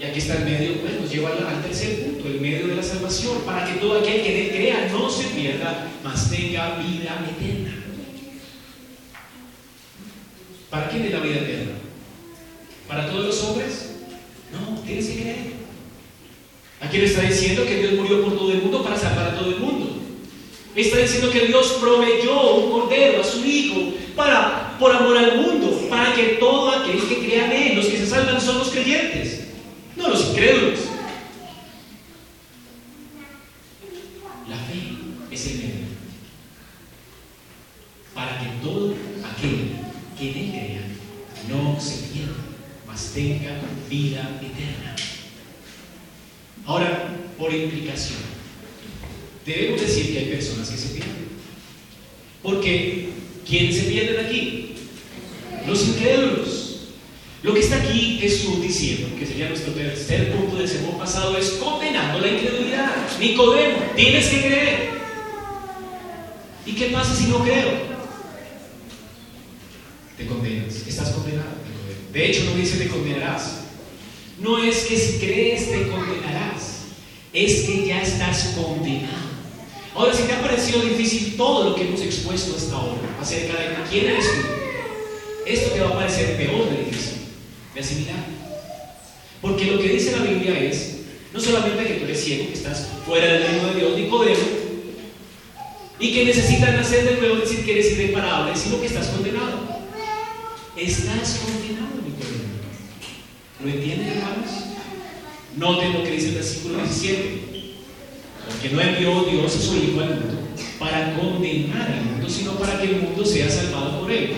Speaker 2: Y aquí está el medio, pues nos lleva al tercer punto, el medio de la salvación, para que todo aquel que crea no se pierda, mas tenga vida eterna. ¿Para quién es la vida eterna? ¿Para todos los hombres? No, tienes que creer. Aquí le está diciendo que Dios murió por todo el mundo para salvar a todo el mundo. Está diciendo que Dios proveyó un cordero a su Hijo para, por amor al mundo, para que todo aquel que crea en Él, los que se salvan son los creyentes, no los incrédulos. La fe es el medio para que todo aquel que en crea no se pierda, mas tenga vida eterna. Ahora, por implicación, debemos decir que hay personas que se pierden. Porque, ¿quién se pierden aquí? Los incrédulos. Lo que está aquí Jesús diciendo, que sería nuestro tercer punto del sermón pasado, es condenando la incredulidad. Nicodemo, tienes que creer. ¿Y qué pasa si no creo? Te condenas, estás condenado. De hecho, no dice te condenarás. No es que si crees te condenarás, es que ya estás condenado. Ahora, si te ha parecido difícil todo lo que hemos expuesto hasta ahora acerca de quién eres tú, esto te va a parecer peor de difícil asimilar. Porque lo que dice la Biblia es, no solamente que tú eres ciego, que estás fuera del reino de Dios, Nicodemo, y que necesitas nacer de nuevo, decir que eres irreparable, sino que estás condenado. Estás condenado, Nicodemo. ¿Lo entienden, hermanos? Noten lo que dice el versículo 17. Porque no envió Dios a su Hijo al mundo para condenar al mundo, sino para que el mundo sea salvado por él.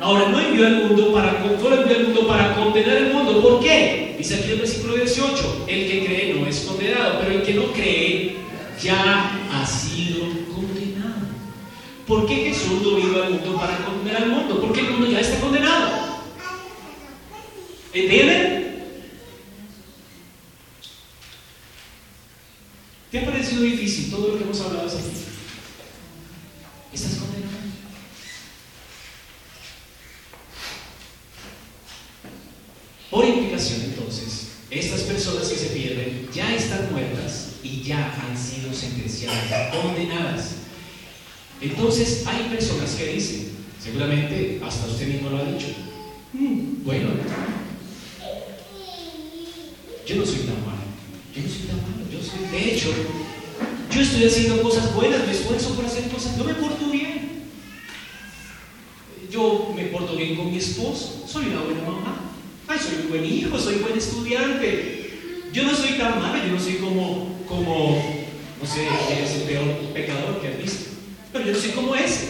Speaker 2: Ahora, no envió al mundo para, no envió al mundo para condenar al mundo. ¿Por qué? Dice aquí el versículo 18, el que cree no es condenado, pero el que no cree ya ha sido condenado. ¿Por qué Jesús no vino al mundo para condenar al mundo? Porque el mundo ya está condenado. ¿Entienden? ¿Te ha parecido difícil todo lo que hemos hablado hasta aquí? ¿Estás condenado? Por implicación, entonces, estas personas que se pierden ya están muertas y ya han sido sentenciadas, condenadas. Entonces, hay personas que dicen, seguramente hasta usted mismo lo ha dicho, mm, bueno, yo no soy tan malo, yo no soy tan malo, yo soy, de hecho, yo estoy haciendo cosas buenas, me esfuerzo por hacer cosas, yo me porto bien. Yo me porto bien con mi esposo, soy una buena mamá. Ay, soy un buen hijo, soy buen estudiante. Yo no soy tan malo, yo no soy como, como, no sé, quién es el peor pecador que has visto. Pero yo no soy como ese.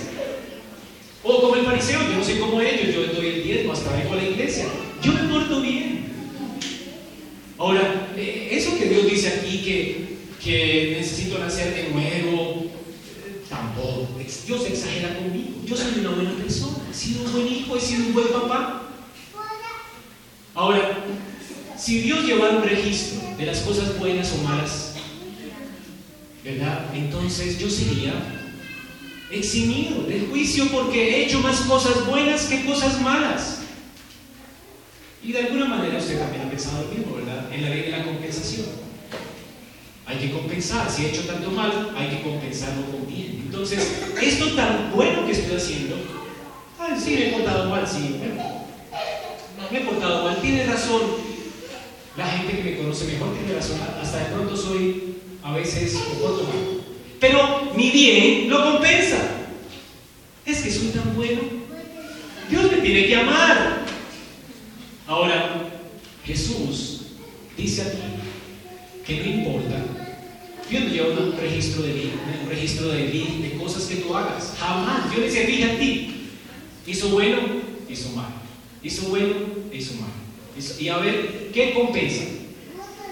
Speaker 2: O como el fariseo, yo no soy como ellos, yo doy el diezmo, hasta vengo a la iglesia. Yo me porto bien. Ahora, eh, eso que Dios dice aquí, que, que necesito nacer de nuevo, eh, tampoco. Dios exagera conmigo. Yo soy una buena persona, he sido un buen hijo, he sido un buen papá. Ahora, si Dios llevara un registro de las cosas buenas o malas, ¿verdad? Entonces yo sería eximido del juicio porque he hecho más cosas buenas que cosas malas. Y de alguna manera usted también ha pensado lo mismo, ¿verdad? En la ley de la compensación. Hay que compensar. Si he hecho tanto mal, hay que compensarlo con bien. Entonces, esto tan bueno que estoy haciendo, ay, sí, me he portado mal, sí, me he portado mal, tiene razón. La gente que me conoce mejor tiene razón, hasta de pronto soy a veces un poco mal. Pero mi bien lo compensa. Es que soy tan bueno. Dios me tiene que amar. Ahora, Jesús dice aquí que no importa. Dios no lleva un registro de un registro de, de cosas que tú hagas. Jamás. Dios dice, fija a ti. Hizo bueno, hizo mal. Hizo bueno, hizo mal. y a ver, ¿qué compensa?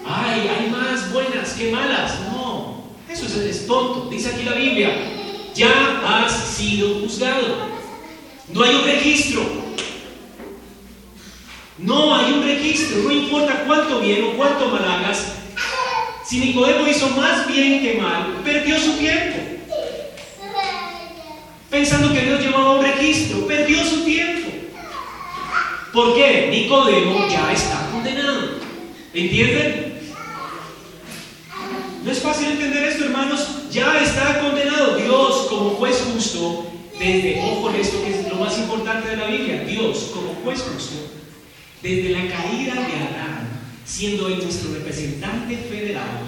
Speaker 2: Ay, hay más buenas que malas. Eso es, es tonto. Dice aquí la Biblia, ya has sido juzgado. No hay un registro. No hay un registro. No importa cuánto bien o cuánto mal hagas. Si Nicodemo hizo más bien que mal, perdió su tiempo. Pensando que Dios llevaba un registro, perdió su tiempo. ¿Por qué? Nicodemo ya está condenado. ¿Entienden? No es fácil entender esto, hermanos. Ya está condenado. Dios, como juez justo, desde, ojo esto que es lo más importante de la Biblia, Dios, como juez justo, desde la caída de Adán, siendo él nuestro representante federal,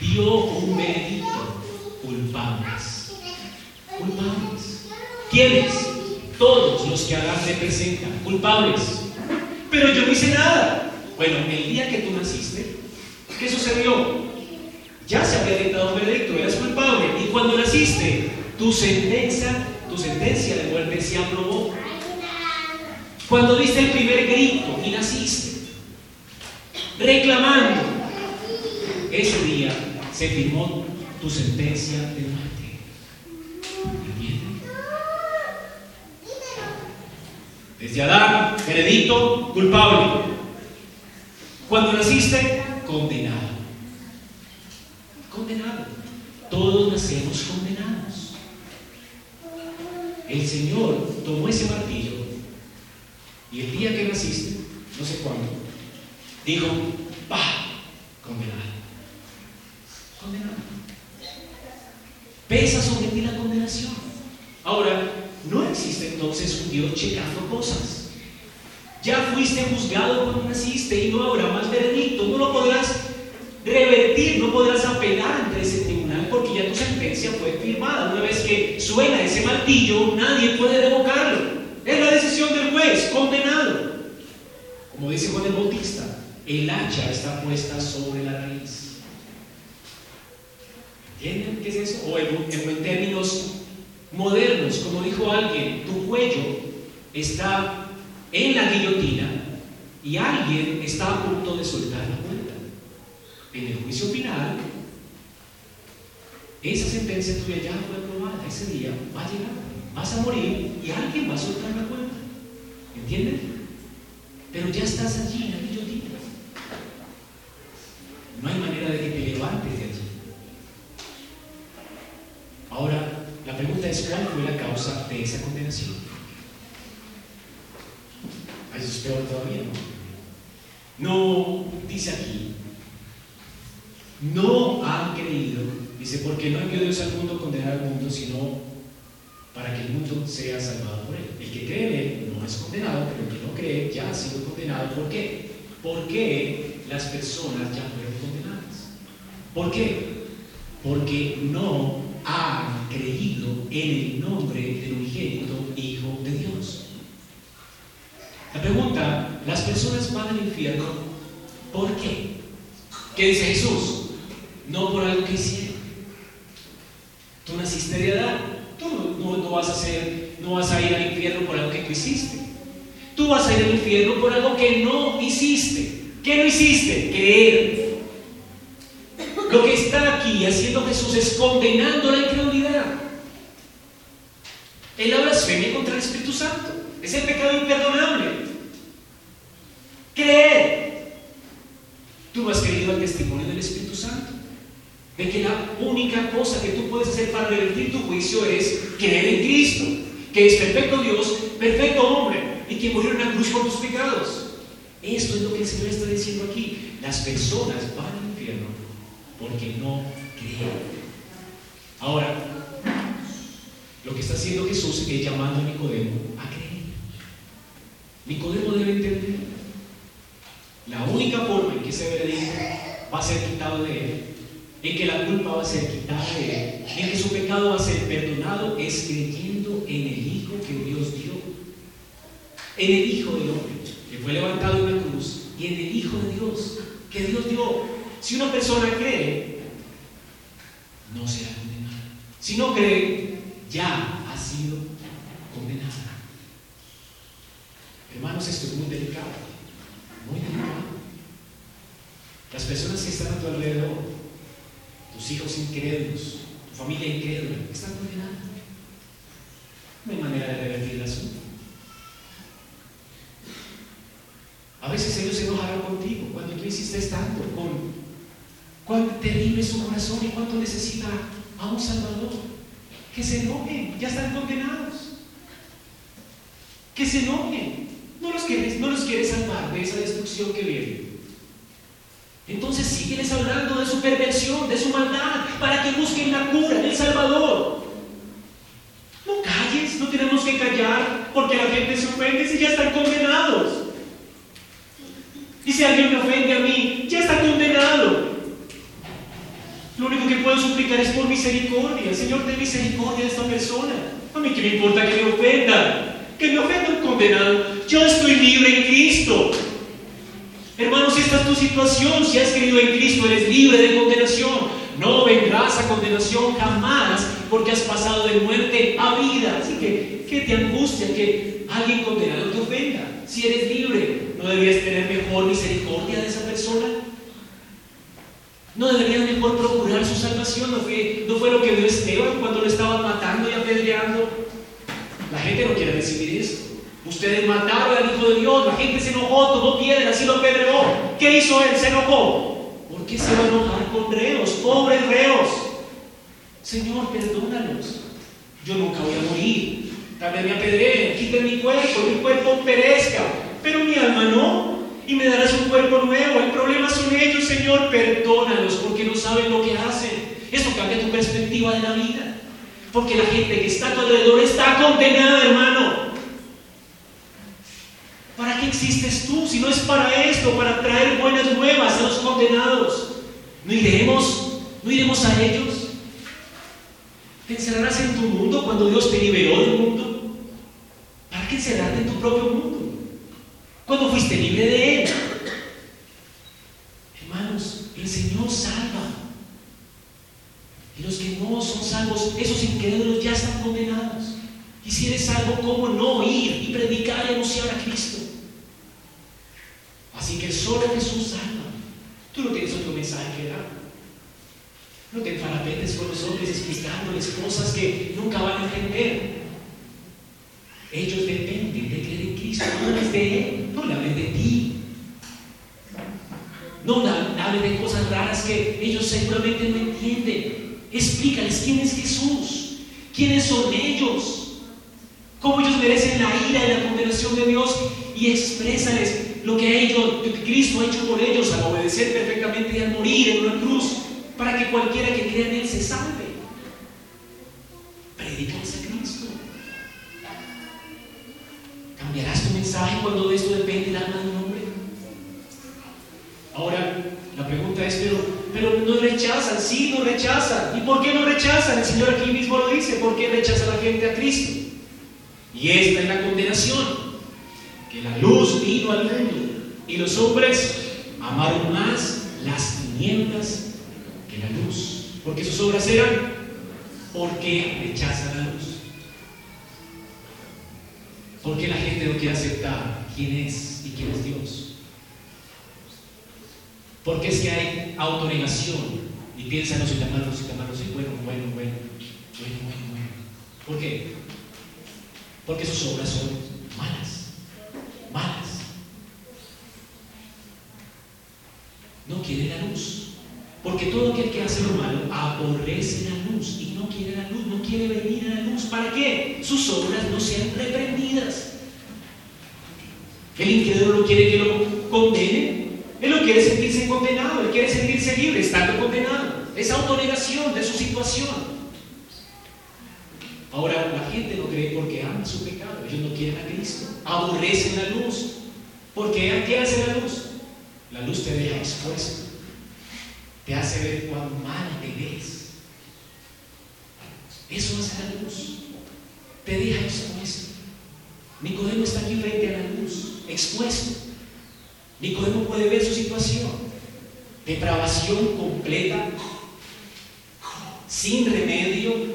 Speaker 2: dio un veredicto. Culpables. Culpables. ¿Quiénes? Todos los que Adán representa, culpables. Pero yo no hice nada. Bueno, el día que tú naciste, ¿qué sucedió? Ya se había dictado un veredicto, eras culpable. Y cuando naciste, tu sentencia, tu sentencia de muerte se aprobó. cuando diste el primer grito y naciste, reclamando, ese día se firmó tu sentencia de muerte. Desde Adán, veredicto, culpable. Cuando naciste, condenado. Condenado. Todos nacemos condenados. El Señor tomó ese martillo y el día que naciste, no sé cuándo, dijo, ¡pah! Condenado. Condenado. Pesa sobre ti la condenación. Ahora, no existe entonces un Dios checando cosas. Ya fuiste juzgado cuando naciste y no habrá más veredicto. No lo podrás revertir, no podrás apelar ante ese tribunal porque ya tu sentencia fue firmada. Una vez que suena ese martillo, nadie puede revocarlo. Es la decisión del juez, condenado. Como dice Juan el Bautista, el hacha está puesta sobre la raíz. ¿Entienden qué es eso? O en, términos modernos, como dijo alguien, tu cuello está en la guillotina y alguien está a punto de soltar la cuenta. En el juicio final, esa sentencia tuya ya fue aprobada, ese día va a llegar, vas a morir y alguien va a soltar la cuenta. ¿Entiendes? Pero ya estás allí en la guillotina. No hay manera de que te levantes de allí. Ahora, la pregunta es, ¿cuál fue la causa de esa condenación? Eso es peor todavía, ¿no? No, dice aquí, no han creído, dice, porque no envió Dios al mundo condenar al mundo, sino para que el mundo sea salvado por él. El que cree en él no es condenado, pero el que no cree ya ha sido condenado. ¿Por qué? Porque las personas ya fueron condenadas. ¿Por qué? Porque no han creído en el nombre del unigénito Hijo de Dios. La pregunta, ¿las personas van al infierno por qué? ¿Qué dice Jesús? No por algo que hicieron. Tú naciste de edad, tú no, vas a ser, no vas a ir al infierno por algo que tú hiciste. Tú vas a ir al infierno por algo que no hiciste. ¿Qué no hiciste? Creer. Lo que está aquí haciendo Jesús es condenando la incredulidad. Es la blasfemia contra el Espíritu Santo. Es el pecado imperdonable. Creer. Tú no has creído al testimonio del Espíritu Santo. De que la única cosa que tú puedes hacer para revertir tu juicio es creer en Cristo, que es perfecto Dios, perfecto hombre, y que murió en la cruz por tus pecados. Esto es lo que el Señor está diciendo aquí. Las personas van al infierno porque no creen. Ahora, lo que está haciendo Jesús es llamando a Nicodemo a creer. Nicodemo debe entender. La única forma en que ese veredicto va a ser quitado de él, en que la culpa va a ser quitada de él, en que su pecado va a ser perdonado, es creyendo en el Hijo que Dios dio, en el Hijo del hombre, que fue levantado en la cruz, y en el Hijo de Dios, que Dios dio. Si una persona cree, no será condenada. Si no cree, ya ha sido condenada. Hermanos, esto es muy delicado, muy delicado. Las personas que están a tu alrededor, tus hijos incrédulos, tu familia incrédula, están condenadas. No hay manera de revertir el asunto. A veces ellos se enojarán contigo cuando tú hiciste tanto, con cuán terrible es su corazón y cuánto necesita a un Salvador. Que se enojen, ya están condenados. Que se enojen. No los quieres, no los quieres salvar de esa destrucción que viene. Entonces sígueles hablando de su perversión, de su maldad, para que busquen la cura del Salvador. No calles, no tenemos que callar porque la gente se ofende si ya están condenados. Y si alguien me ofende a mí, ya está condenado. Lo único que puedo suplicar es por misericordia. Señor, ten misericordia de esta persona. A mí que me importa que me ofenda. Que me ofenda un condenado. Yo estoy libre en Cristo. Hermanos, esta es tu situación. Si has creído en Cristo, eres libre de condenación. No vendrás a condenación jamás porque has pasado de muerte a vida. Así que, ¿qué te angustia que alguien condenado te ofenda? Si eres libre, ¿no deberías tener mejor misericordia de esa persona? ¿No deberías mejor procurar su salvación? ¿No fue, ¿No fue lo que vio Esteban cuando lo estaban matando y apedreando? La gente no quiere recibir esto. Ustedes mataron al Hijo de Dios, la gente se enojó, tomó piedras y lo apedreó. ¿Qué hizo él? Se enojó. ¿Por qué se va a enojar con reos, pobres reos? Señor, perdónalos. Yo nunca voy a morir. También me apedreen, quiten mi cuerpo, mi cuerpo perezca. Pero mi alma no. Y me darás un cuerpo nuevo. El problema son ellos, Señor. Perdónalos porque no saben lo que hacen. Esto cambia tu perspectiva de la vida. Porque la gente que está a tu alrededor está condenada, hermano. ¿Para qué existes tú si no es para esto, para traer buenas nuevas a los condenados? ¿No iremos? ¿No iremos a ellos? ¿Te encerrarás en tu mundo cuando Dios te liberó del mundo? ¿Para qué encerrarte en tu propio mundo? Cuando fuiste libre de Él. Hermanos, el Señor salva. Y los que no son salvos, esos incrédulos ya están condenados. Y si eres salvo, ¿cómo no ir y predicar y anunciar a Cristo? Así que solo Jesús salva. Tú no tienes otro mensaje que dar. No te enfarapetes con los hombres explicándoles cosas que nunca van a entender. Ellos dependen de creer en Cristo, no hables de Él, no le hables de ti. No hables de cosas raras que ellos seguramente no entienden. Explícales quién es Jesús, quiénes son ellos, cómo ellos merecen la ira y la condenación de Dios y exprésales lo que, ellos, que Cristo ha hecho por ellos al obedecer perfectamente y al morir en una cruz, para que cualquiera que crea en Él se salve. Predicales a Cristo. ¿Cambiarás tu mensaje cuando de esto depende el alma de un hombre? Ahora, la pregunta es, pero, pero no rechazan, sí, no rechazan. ¿Y por qué no rechazan? El Señor aquí mismo lo dice, ¿por qué rechaza la gente a Cristo? Y esta es la condenación que la luz vino al mundo y los hombres amaron más las tinieblas que la luz, porque sus obras eran porque rechazan la luz. Porque la gente no quiere aceptar quién es y quién es Dios. Porque es que hay autonegación y piensan los hermanos y hermanos y bueno, bueno, bueno, bueno, bueno, bueno. ¿Por qué? Porque sus obras son malas malas. No quiere la luz. Porque todo aquel que hace lo malo aborrece la luz y no quiere la luz, no quiere venir a la luz. ¿Para qué? Sus obras no sean reprendidas. El incrédulo quiere que lo condene. Él no quiere sentirse condenado, él quiere sentirse libre, estando condenado. Es autonegación de su situación. Ahora, la gente no cree porque ama su pecado, ellos no quieren a Cristo, aborrecen la luz. Porque ¿qué hace la luz? La luz te deja expuesto, te hace ver cuán mal te ves. Eso hace la luz, te deja expuesto. Nicodemo está aquí frente a la luz, expuesto. Nicodemo puede ver su situación, depravación completa, sin remedio,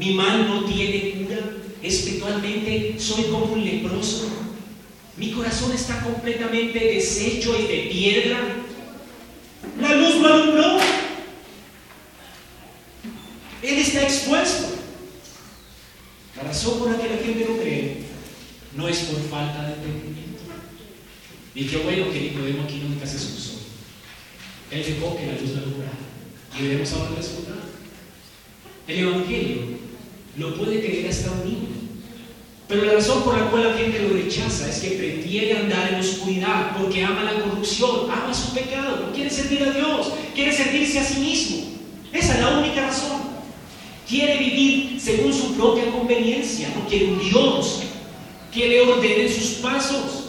Speaker 2: mi mal no tiene cura. Espiritualmente soy como un leproso. Mi corazón está completamente deshecho y de piedra. La luz lo alumbró. Él está expuesto. La razón por la que la gente no cree no es por falta de entendimiento. Y qué bueno que Nicodemo aquí nunca se excusó. Él dejó que la luz lo alumbrara. Y veremos ahora el resultado. El Evangelio lo puede creer hasta un niño. Pero la razón por la cual la gente lo rechaza es que prefiere andar en oscuridad porque ama la corrupción, ama su pecado, no quiere servir a Dios, quiere servirse a sí mismo. Esa es la única razón. Quiere vivir según su propia conveniencia, no quiere un Dios que le ordene sus pasos.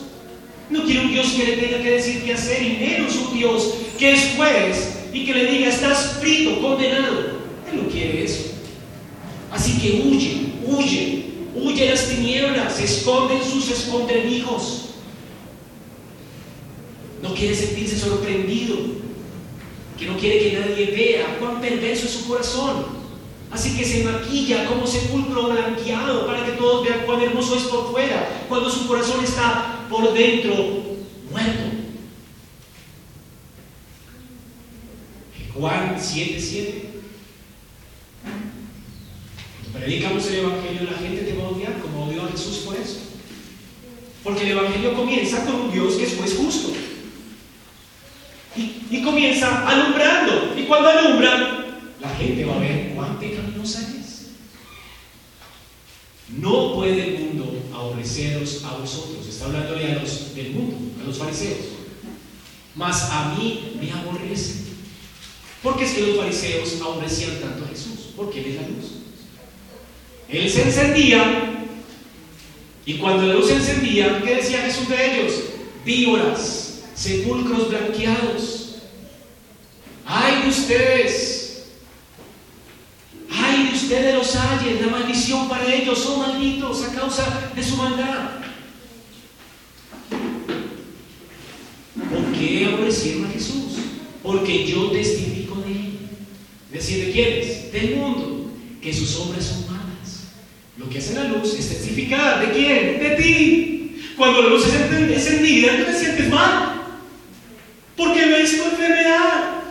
Speaker 2: No quiere un Dios que le tenga que decir qué hacer, y menos un Dios que es juez y que le diga, estás frito, condenado. Él no quiere eso. Así que huye, huye, huye las tinieblas, esconde en sus escondrijos. No quiere sentirse sorprendido. que no quiere que nadie vea cuán perverso es su corazón. Así que se maquilla como sepulcro blanqueado para que todos vean cuán hermoso es por fuera, cuando su corazón está por dentro muerto. Juan 7:7. Predicamos el Evangelio, la gente te va a odiar como odió a Jesús por eso. Porque el Evangelio comienza con un Dios que es justo. Y, comienza alumbrando. Y cuando alumbra, la gente va a ver cuán pecaminosa es. No puede el mundo aborreceros a vosotros. Está hablando a los del mundo, a los fariseos. Mas a mí me aborrece. Porque es que los fariseos aborrecían tanto a Jesús. Porque Él es la luz. Él se encendía. Y cuando la luz se encendía, ¿qué decía Jesús de ellos? Víboras sepulcros blanqueados. ¡Ay de ustedes! ¡Ay de ustedes los halles! La maldición para ellos son malditos a causa de su maldad. ¿Por qué aborrecieron a Jesús? Porque yo testifico de él. ¿Decir de quiénes? Del mundo. Que sus obras son malas. Lo que hace la luz es testificar. ¿De quién? De ti. Cuando la luz es encendida, tú te sientes mal. Porque ves tu enfermedad.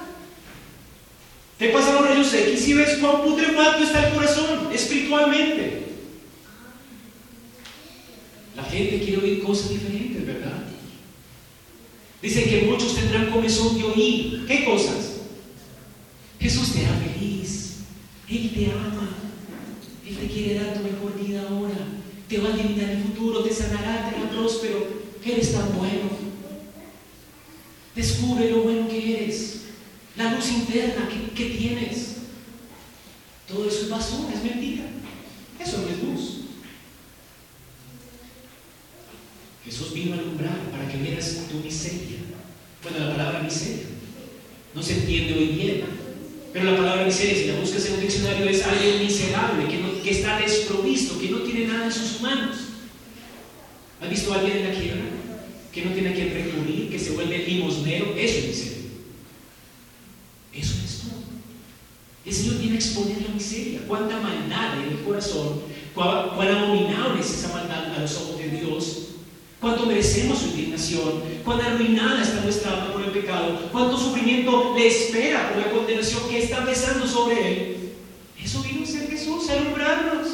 Speaker 2: Te pasan los rayos X y ves cuán putrefacto está el corazón espiritualmente. La gente quiere oír cosas diferentes, ¿verdad? Dicen que muchos tendrán comezón de oír. ¿Qué cosas? Jesús te hará feliz. Él te ama. Él te quiere dar tu mejor vida ahora. Te va a eliminar el futuro, te sanará, te hará próspero. Eres tan bueno. Descubre lo bueno que eres, la luz interna que, tienes. Todo eso es basura, es mentira. Eso no es luz. Jesús vino a alumbrar para que vieras tu miseria. Bueno, la palabra miseria no se entiende hoy bien, pero la palabra miseria, si la buscas en un diccionario, es alguien miserable, que, que está desprovisto, que no tiene nada en sus manos. ¿Has visto a alguien en la quiebra? que no tiene a quien recurrir, que se vuelve limosnero, eso es miseria. Eso es todo. El Señor viene a exponer la miseria, cuánta maldad en el corazón, cuán, abominable es esa maldad a los ojos de Dios, cuánto merecemos su indignación, cuán arruinada está nuestra alma por el pecado, cuánto sufrimiento le espera por la condenación que está pesando sobre él. Eso vino a ser Jesús, a alumbrarnos.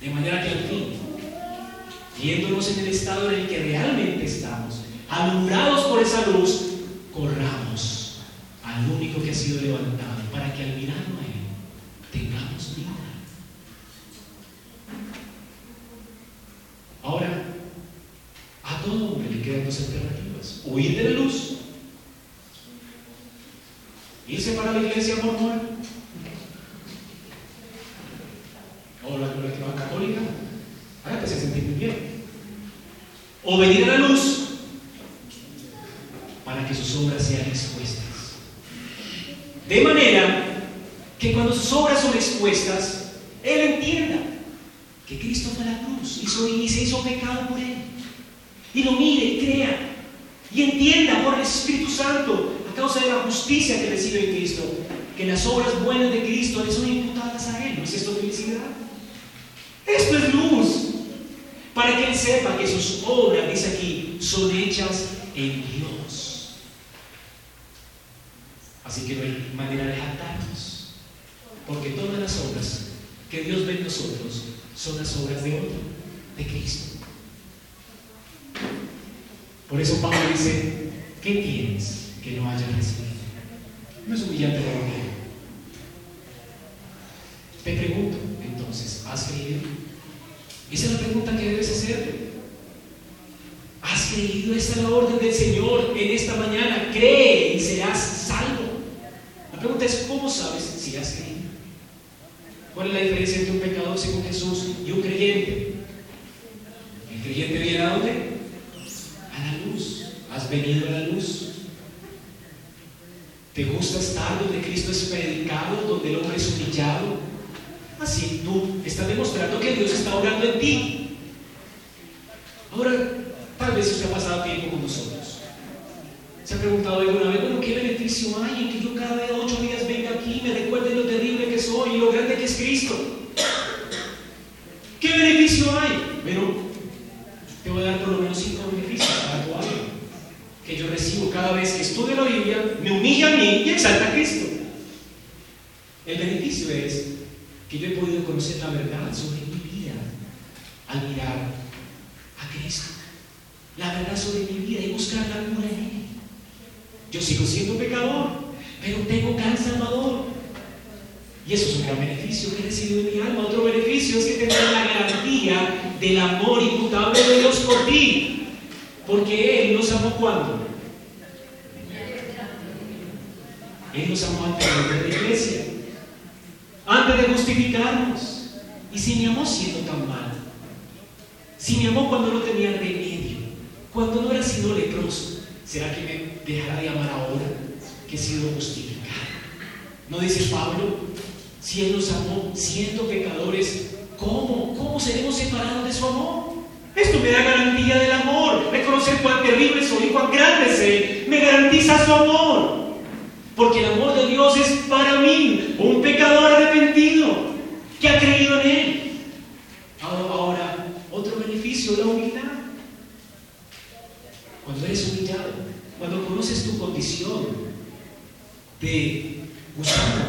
Speaker 2: De manera que al fin viéndonos en el estado en el que realmente estamos, alumbrados por esa luz, corramos al único que ha sido levantado para que al mirarlo a Él tengamos vida. Ahora, a todo hombre le quedan dos alternativas. Huir de la luz, irse para la iglesia mormona, o la colectiva católica, hágate sentir muy bien o venir a la luz para que sus obras sean expuestas. De manera que cuando sus obras son expuestas, Él entienda que Cristo fue a la cruz y se hizo pecado por Él. Y lo mire y crea. Y entienda por el Espíritu Santo, a causa de la justicia que recibe en Cristo, que las obras buenas de Cristo le son imputadas a Él. ¿No es esto felicidad? Esto es luz para que Él sepa que sus obras, dice aquí, son hechas en Dios. Así que no hay manera de jactarnos, porque todas las obras que Dios ve en nosotros son las obras de otro, de Cristo. Por eso Pablo dice, ¿qué tienes que no hayas recibido? No es humillante para mí. Te pregunto, entonces, ¿has creído? Esa es la pregunta que debes hacerte. ¿Has creído? Esa es la orden del Señor en esta mañana. Cree y serás salvo. La pregunta es, ¿cómo sabes si has creído? ¿Cuál es la diferencia entre un pecador según Jesús y un creyente? El creyente viene a dónde? Luz. Has venido a la luz. ¿Te gusta estar donde Cristo es predicado, donde el hombre es humillado, Así tú estás demostrando que Dios está orando en ti. Ahora, tal vez usted ha pasado tiempo con nosotros. Se ha preguntado alguna vez, bueno, ¿qué beneficio hay en que yo cada ocho días venga aquí y me recuerde lo terrible que soy y lo grande que es Cristo? ¿Qué beneficio hay? Pero te voy a dar por lo menos cinco beneficios para tu alma que yo recibo cada vez que estudio la Biblia, me humilla a mí y exalta a Cristo. El beneficio es que yo he podido conocer la verdad sobre mi vida al mirar a Cristo. La verdad sobre mi vida y buscar la cura en Él. Yo sigo siendo pecador, pero tengo gran Salvador. Y eso es un gran beneficio que he recibido en mi alma. Otro beneficio es que tengo la garantía del amor imputable de Dios por ti. Porque Él nos amó cuando. Él nos amó antes de la iglesia, antes de justificarnos. Y si me amó siendo tan mal, si me amó cuando no tenía remedio, cuando no era sino leproso, ¿será que me dejará de amar ahora que he sido justificado? ¿No dice Pablo? Si Él nos amó siendo pecadores, ¿cómo? ¿Cómo seremos separados de su amor? Esto me da garantía del amor. Reconocer cuán terrible soy y cuán grande es Me garantiza su amor. Porque el amor de Dios es para mí, un pecador arrepentido que ha creído en Él. Ahora, otro beneficio, la humildad. Cuando eres humillado, cuando conoces tu condición de gusano,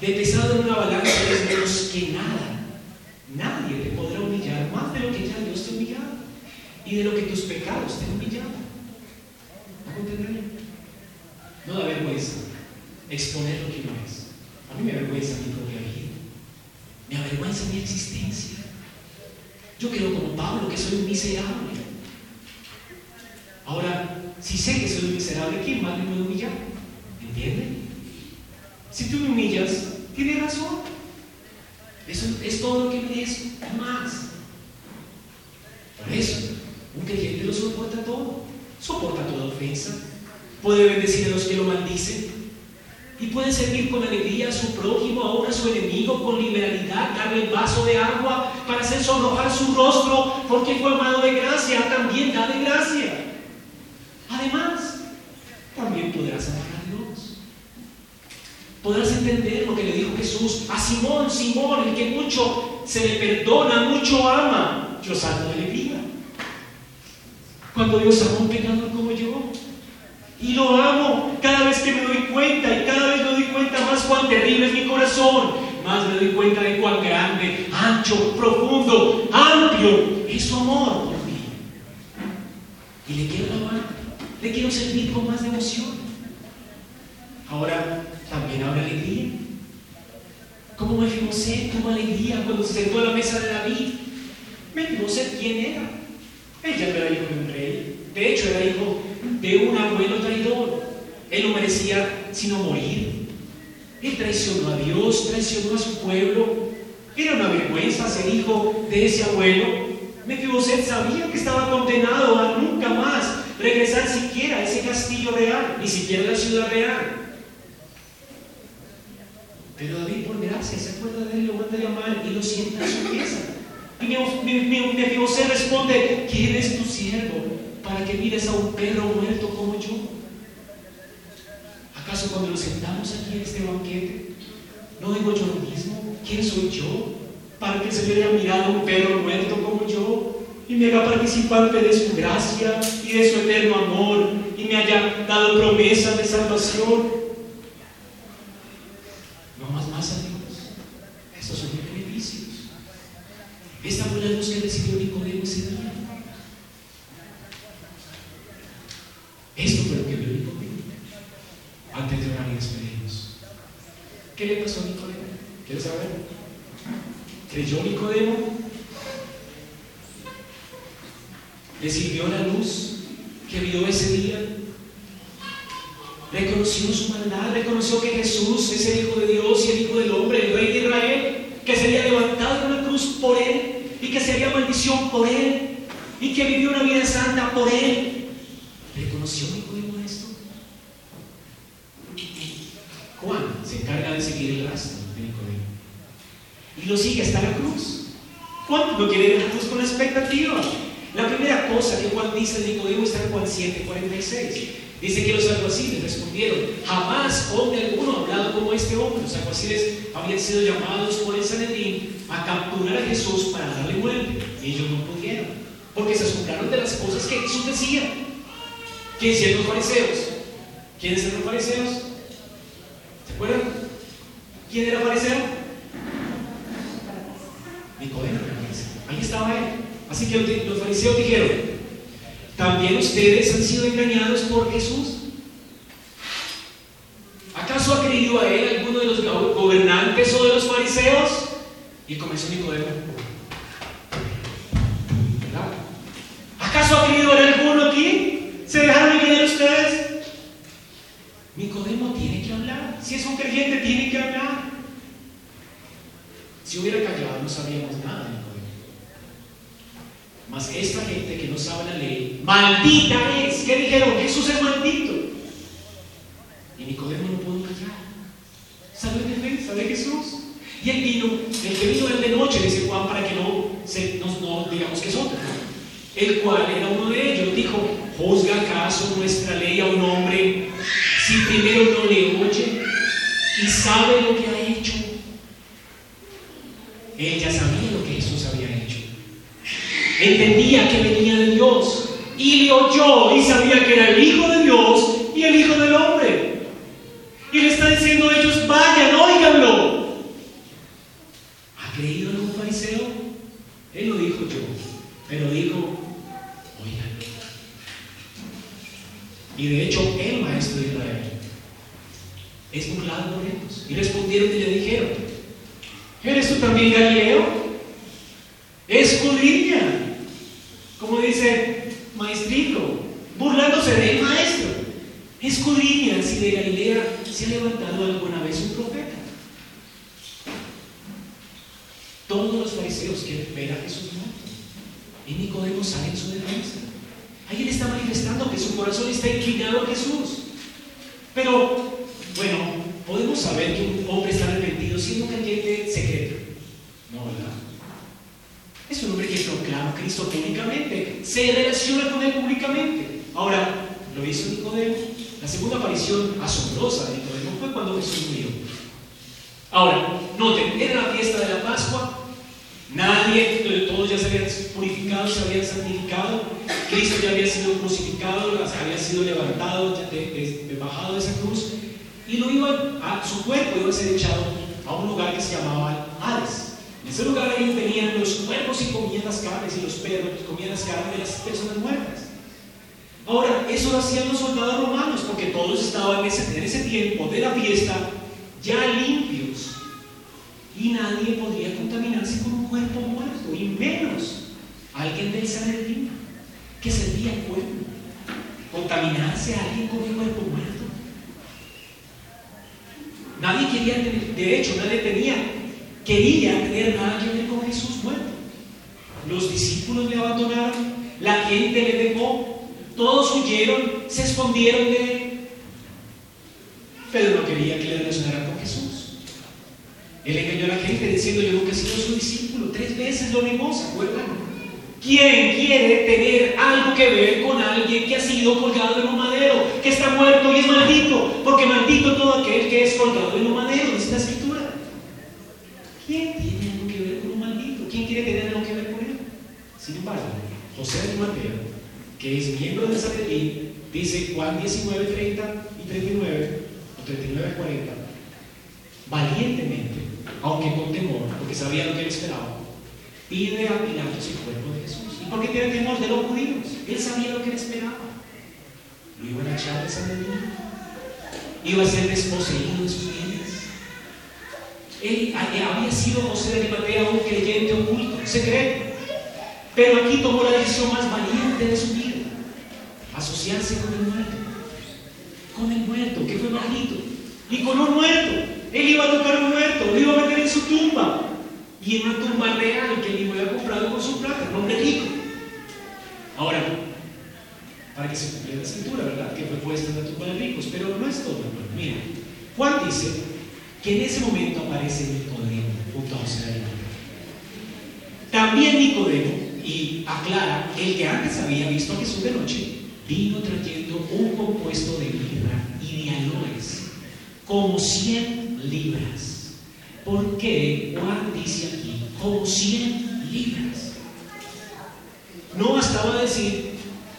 Speaker 2: de pesado en una balanza, eres menos que nada. Nadie te podrá humillar más de lo que ya Dios te ha humillado y de lo que tus pecados te han humillado. ¿No No da vergüenza exponer lo que no es. A mí me avergüenza mi propia vida. Me avergüenza mi existencia. Yo creo como Pablo que soy un miserable. Ahora, si sé que soy un miserable, ¿quién más me puede humillar? ¿Entiende? Si tú me humillas, tienes razón. Eso es todo lo que merezco, más. Por eso, un creyente lo soporta todo. Soporta toda ofensa. Puede bendecir a los que lo maldicen. Y puede servir con alegría a su prójimo, aún a su enemigo, con liberalidad, darle el vaso de agua para hacer sonrojar su rostro, porque fue amado de gracia, también da de gracia. Además, también podrás amar a Dios. Podrás entender lo que le dijo Jesús a Simón, Simón, el que mucho se le perdona, mucho ama. Yo salto de alegría. Cuando Dios ama a un pecador. Y lo amo cada vez que me doy cuenta y cada vez me doy cuenta más cuán terrible es mi corazón. Más me doy cuenta de cuán grande, ancho, profundo, amplio es su amor por mí. Y le quiero amar, le quiero servir con más devoción. Ahora también habrá alegría. Como Mefiboset tuvo alegría cuando se sentó a la mesa de David. Mefiboset, ¿quién era? Ella no era hijo de un rey. De hecho, era hijo de un abuelo traidor. Él no merecía sino morir. Él traicionó a Dios, traicionó a su pueblo. Era una vergüenza ser hijo de ese abuelo. Mefiboset sabía que estaba condenado a nunca más regresar siquiera a ese castillo real, ni siquiera a la ciudad real. Pero David, por gracia, se acuerda de él, lo manda a llamar y lo sienta en su mesa. Y Mefiboset responde: ¿Quién es tu siervo? Para que mires a un perro muerto como yo? ¿Acaso cuando nos sentamos aquí en este banquete, no digo yo lo mismo? ¿Quién soy yo? Para que se haya mirado a un perro muerto como yo y me haga participante de su gracia y de su eterno amor y me haya dado promesas de salvación. No más más a Dios. Estos son mis beneficios. Esta fue la luz que recibió Nicodemo ese día. Esto fue lo que vio Nicodemo antes de orar y despedirnos. ¿Qué le pasó a Nicodemo? ¿Quieres saber? ¿Creyó Nicodemo? ¿Le sirvió la luz que vio ese día? Reconoció su maldad, reconoció que Jesús es el Hijo de Dios y el Hijo del Hombre, el Rey de Israel, que sería levantado en una cruz por Él y que sería maldición por Él y que vivió una vida santa por Él Juan se encarga de seguir el rastro de Nicodemo. Y lo sigue hasta la cruz. Juan no quiere ir a la cruz con expectativa. La primera cosa que Juan dice de Nicodemo está en Juan 7, 46. Dice que los alguaciles respondieron, jamás hombre alguno ha hablado como este hombre. Los alguaciles habían sido llamados por el Sanedrín a capturar a Jesús para darle muerte. Y ellos no pudieron, porque se asombraron de las cosas que Jesús decía. ¿Quién hicieron los fariseos? ¿Quiénes eran los fariseos? ¿Se acuerdan? ¿Quién era fariseo? Nicodemo era fariseo. Ahí estaba él. Así que los fariseos dijeron, ¿también ustedes han sido engañados por Jesús? ¿Acaso ha creído a él alguno de los gobernantes o de los fariseos? Y comenzó Nicodemo. ¿Verdad? ¿Acaso ha creído a alguno aquí? ¿Se dejaron? Nicodemo tiene que hablar. Si es un creyente, tiene que hablar. Si hubiera callado, no sabíamos nada de Nicodemo. Mas esta gente que no sabe la ley, maldita es. ¿Qué dijeron? Jesús es maldito. Y Nicodemo no pudo callar. Salió en defensa de Jesús. Y él vino, el que vino el de noche, dice Juan, para que no, se, no, digamos que es otro. El cual era uno de ellos. Dijo, ¿juzga acaso nuestra ley a un hombre si primero no le oye y sabe lo que ha hecho? Él ya sabía lo que Jesús había hecho entendía que venía de Dios y le oyó y sabía que era el Hijo de Dios y el Hijo del Hombre. Y le está diciendo a ellos, vayan, óiganlo. ¿Ha creído un fariseo? Él lo dijo yo, pero dijo, óiganlo. Y de hecho, el maestro de Israel es burlado por ellos. Y respondieron y le dijeron, ¿eres tú también Galileo? Escudriña como dice maestrito, burlándose del maestro. Escudriña si de Galilea se ha levantado alguna vez un profeta. Todos los fariseos quieren ver a Jesús muerto. Y Nicodemo sale en su defensa. Ahí él está manifestando que su corazón está inclinado a Jesús. Pero, bueno, podemos saber que un hombre está arrepentido siendo creyente secreto. No, ¿verdad? Es un hombre que proclama a Cristo públicamente, se relaciona con él públicamente. Ahora, lo hizo Nicodemo. La segunda aparición asombrosa de Nicodemo fue cuando Jesús murió. Ahora, noten, era la fiesta de la Pascua. Nadie, todos ya se habían purificado, se habían santificado. Cristo ya había sido crucificado, había sido levantado, bajado de esa cruz. Y lo iban a, su cuerpo iba a ser echado a un lugar que se llamaba Hades. En ese lugar ellos tenían los cuerpos y comían las carnes y los perros comían las carnes de las personas muertas. Ahora, eso lo hacían los soldados romanos porque todos estaban en ese, en ese tiempo de la fiesta ya limpios y nadie podría contaminarse con un cuerpo muerto y menos alguien del Sanedrín que servía al pueblo. Contaminarse a alguien con un cuerpo muerto. Nadie quería tener, de hecho, nadie tenía quería tener nada que ver con Jesús muerto. Los discípulos le abandonaron, la gente le dejó, todos huyeron, se escondieron de él. Pedro no quería que le relacionaran con Jesús. Él engañó a la gente diciendo, yo nunca he sido su discípulo. Tres veces lo negó, ¿se acuerdan? ¿Quién quiere tener algo que ver con alguien que ha sido colgado en un madero, que está muerto y es maldito? Porque maldito todo aquel que es colgado en un madero, dice la escritura. ¿Quién tiene algo que ver con un maldito? ¿Quién quiere tener algo que ver con él? Sin embargo, José de Mateo, que es miembro de Sanedrín, dice Juan 19, 30 y 39, o 39, 40, valientemente, aunque con temor, porque sabía lo que él esperaba, pide a Pilatos el cuerpo de Jesús. ¿Y por qué tiene temor de los judíos? Él sabía lo que él esperaba. Lo iban a echar de Sanedrín. Iba a ser desposeído de sus bienes. Él había sido José de Arimatea un creyente oculto, secreto. Pero aquí tomó la decisión más valiente de su vida, asociarse con el muerto. Con el muerto, que fue maldito. Y con un muerto. Él iba a tocar un muerto, lo iba a meter en su tumba. Y en una tumba real que él había comprado con su plata, un hombre rico. Ahora, para que se cumpliera la escritura, ¿verdad? Que fue puesta en la tumba de ricos. Pero no es todo, Mira, Juan dice que en ese momento aparece Nicodemo junto a José de También Nicodemo, y aclara, el que antes había visto a Jesús de noche, vino trayendo un compuesto de mirra y de aloes, como 100 libras. ¿Por qué Juan dice aquí, como 100 libras? No bastaba decir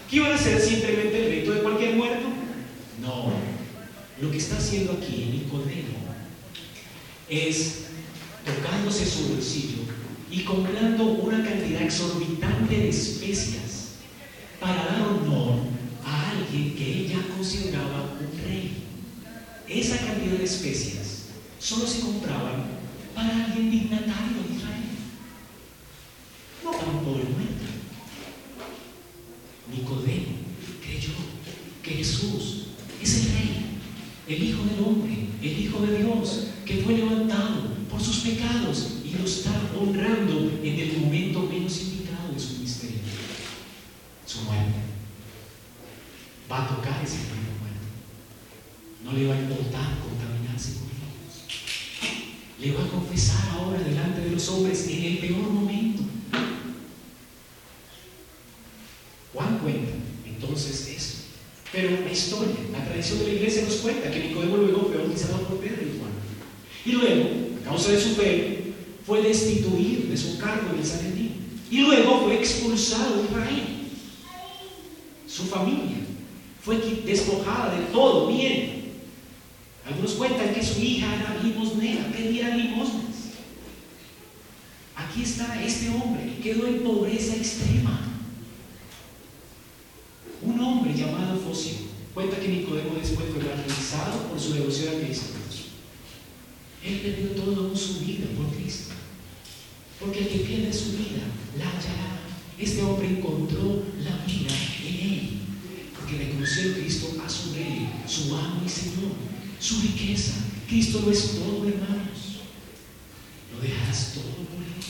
Speaker 2: que iban a ser simplemente el rito de cualquier muerto. No, lo que está haciendo aquí Nicodemo es tocándose su bolsillo y comprando una cantidad exorbitante de especias para dar honor a alguien que ella consideraba un rey. Esa cantidad de especias solo se compraban para alguien dignatario de Israel, no para un pobre muerto. Nicodemo creyó que Jesús es el rey, el Hijo del Hombre, el Hijo de Dios, que fue levantado por sus pecados y lo está honrando en el momento menos indicado de su ministerio, su muerte. Va a tocar ese cuerpo muerto. No le va a importar contaminarse con ellos. Le va a confesar ahora delante de los hombres en el peor momento. Juan cuenta entonces eso. Pero la historia, la tradición de la iglesia nos cuenta que Nicodemo luego fue bautizado por Pedro y Juan. Y luego, a causa de su fe, fue destituido de su cargo en el Sanedrín. Y luego fue expulsado de Israel. Su familia fue despojada de todo bien. Algunos cuentan que su hija era limosnera, pedía limosnas. Aquí está este hombre que quedó en pobreza extrema. Un hombre llamado Fosio cuenta que Nicodemo después fue evangelizado por su devoción a Cristo. Él perdió toda su vida por Cristo. Porque el que pierde su vida, la hallará. Este hombre encontró la vida en él. Porque reconoció a Cristo a su rey, su amo y Señor, su riqueza. Cristo lo es todo, hermanos. Lo dejarás todo por él.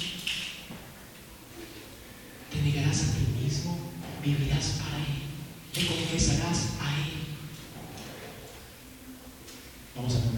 Speaker 2: Te negarás a ti mismo, vivirás para él. Te confesarás a él. Vamos a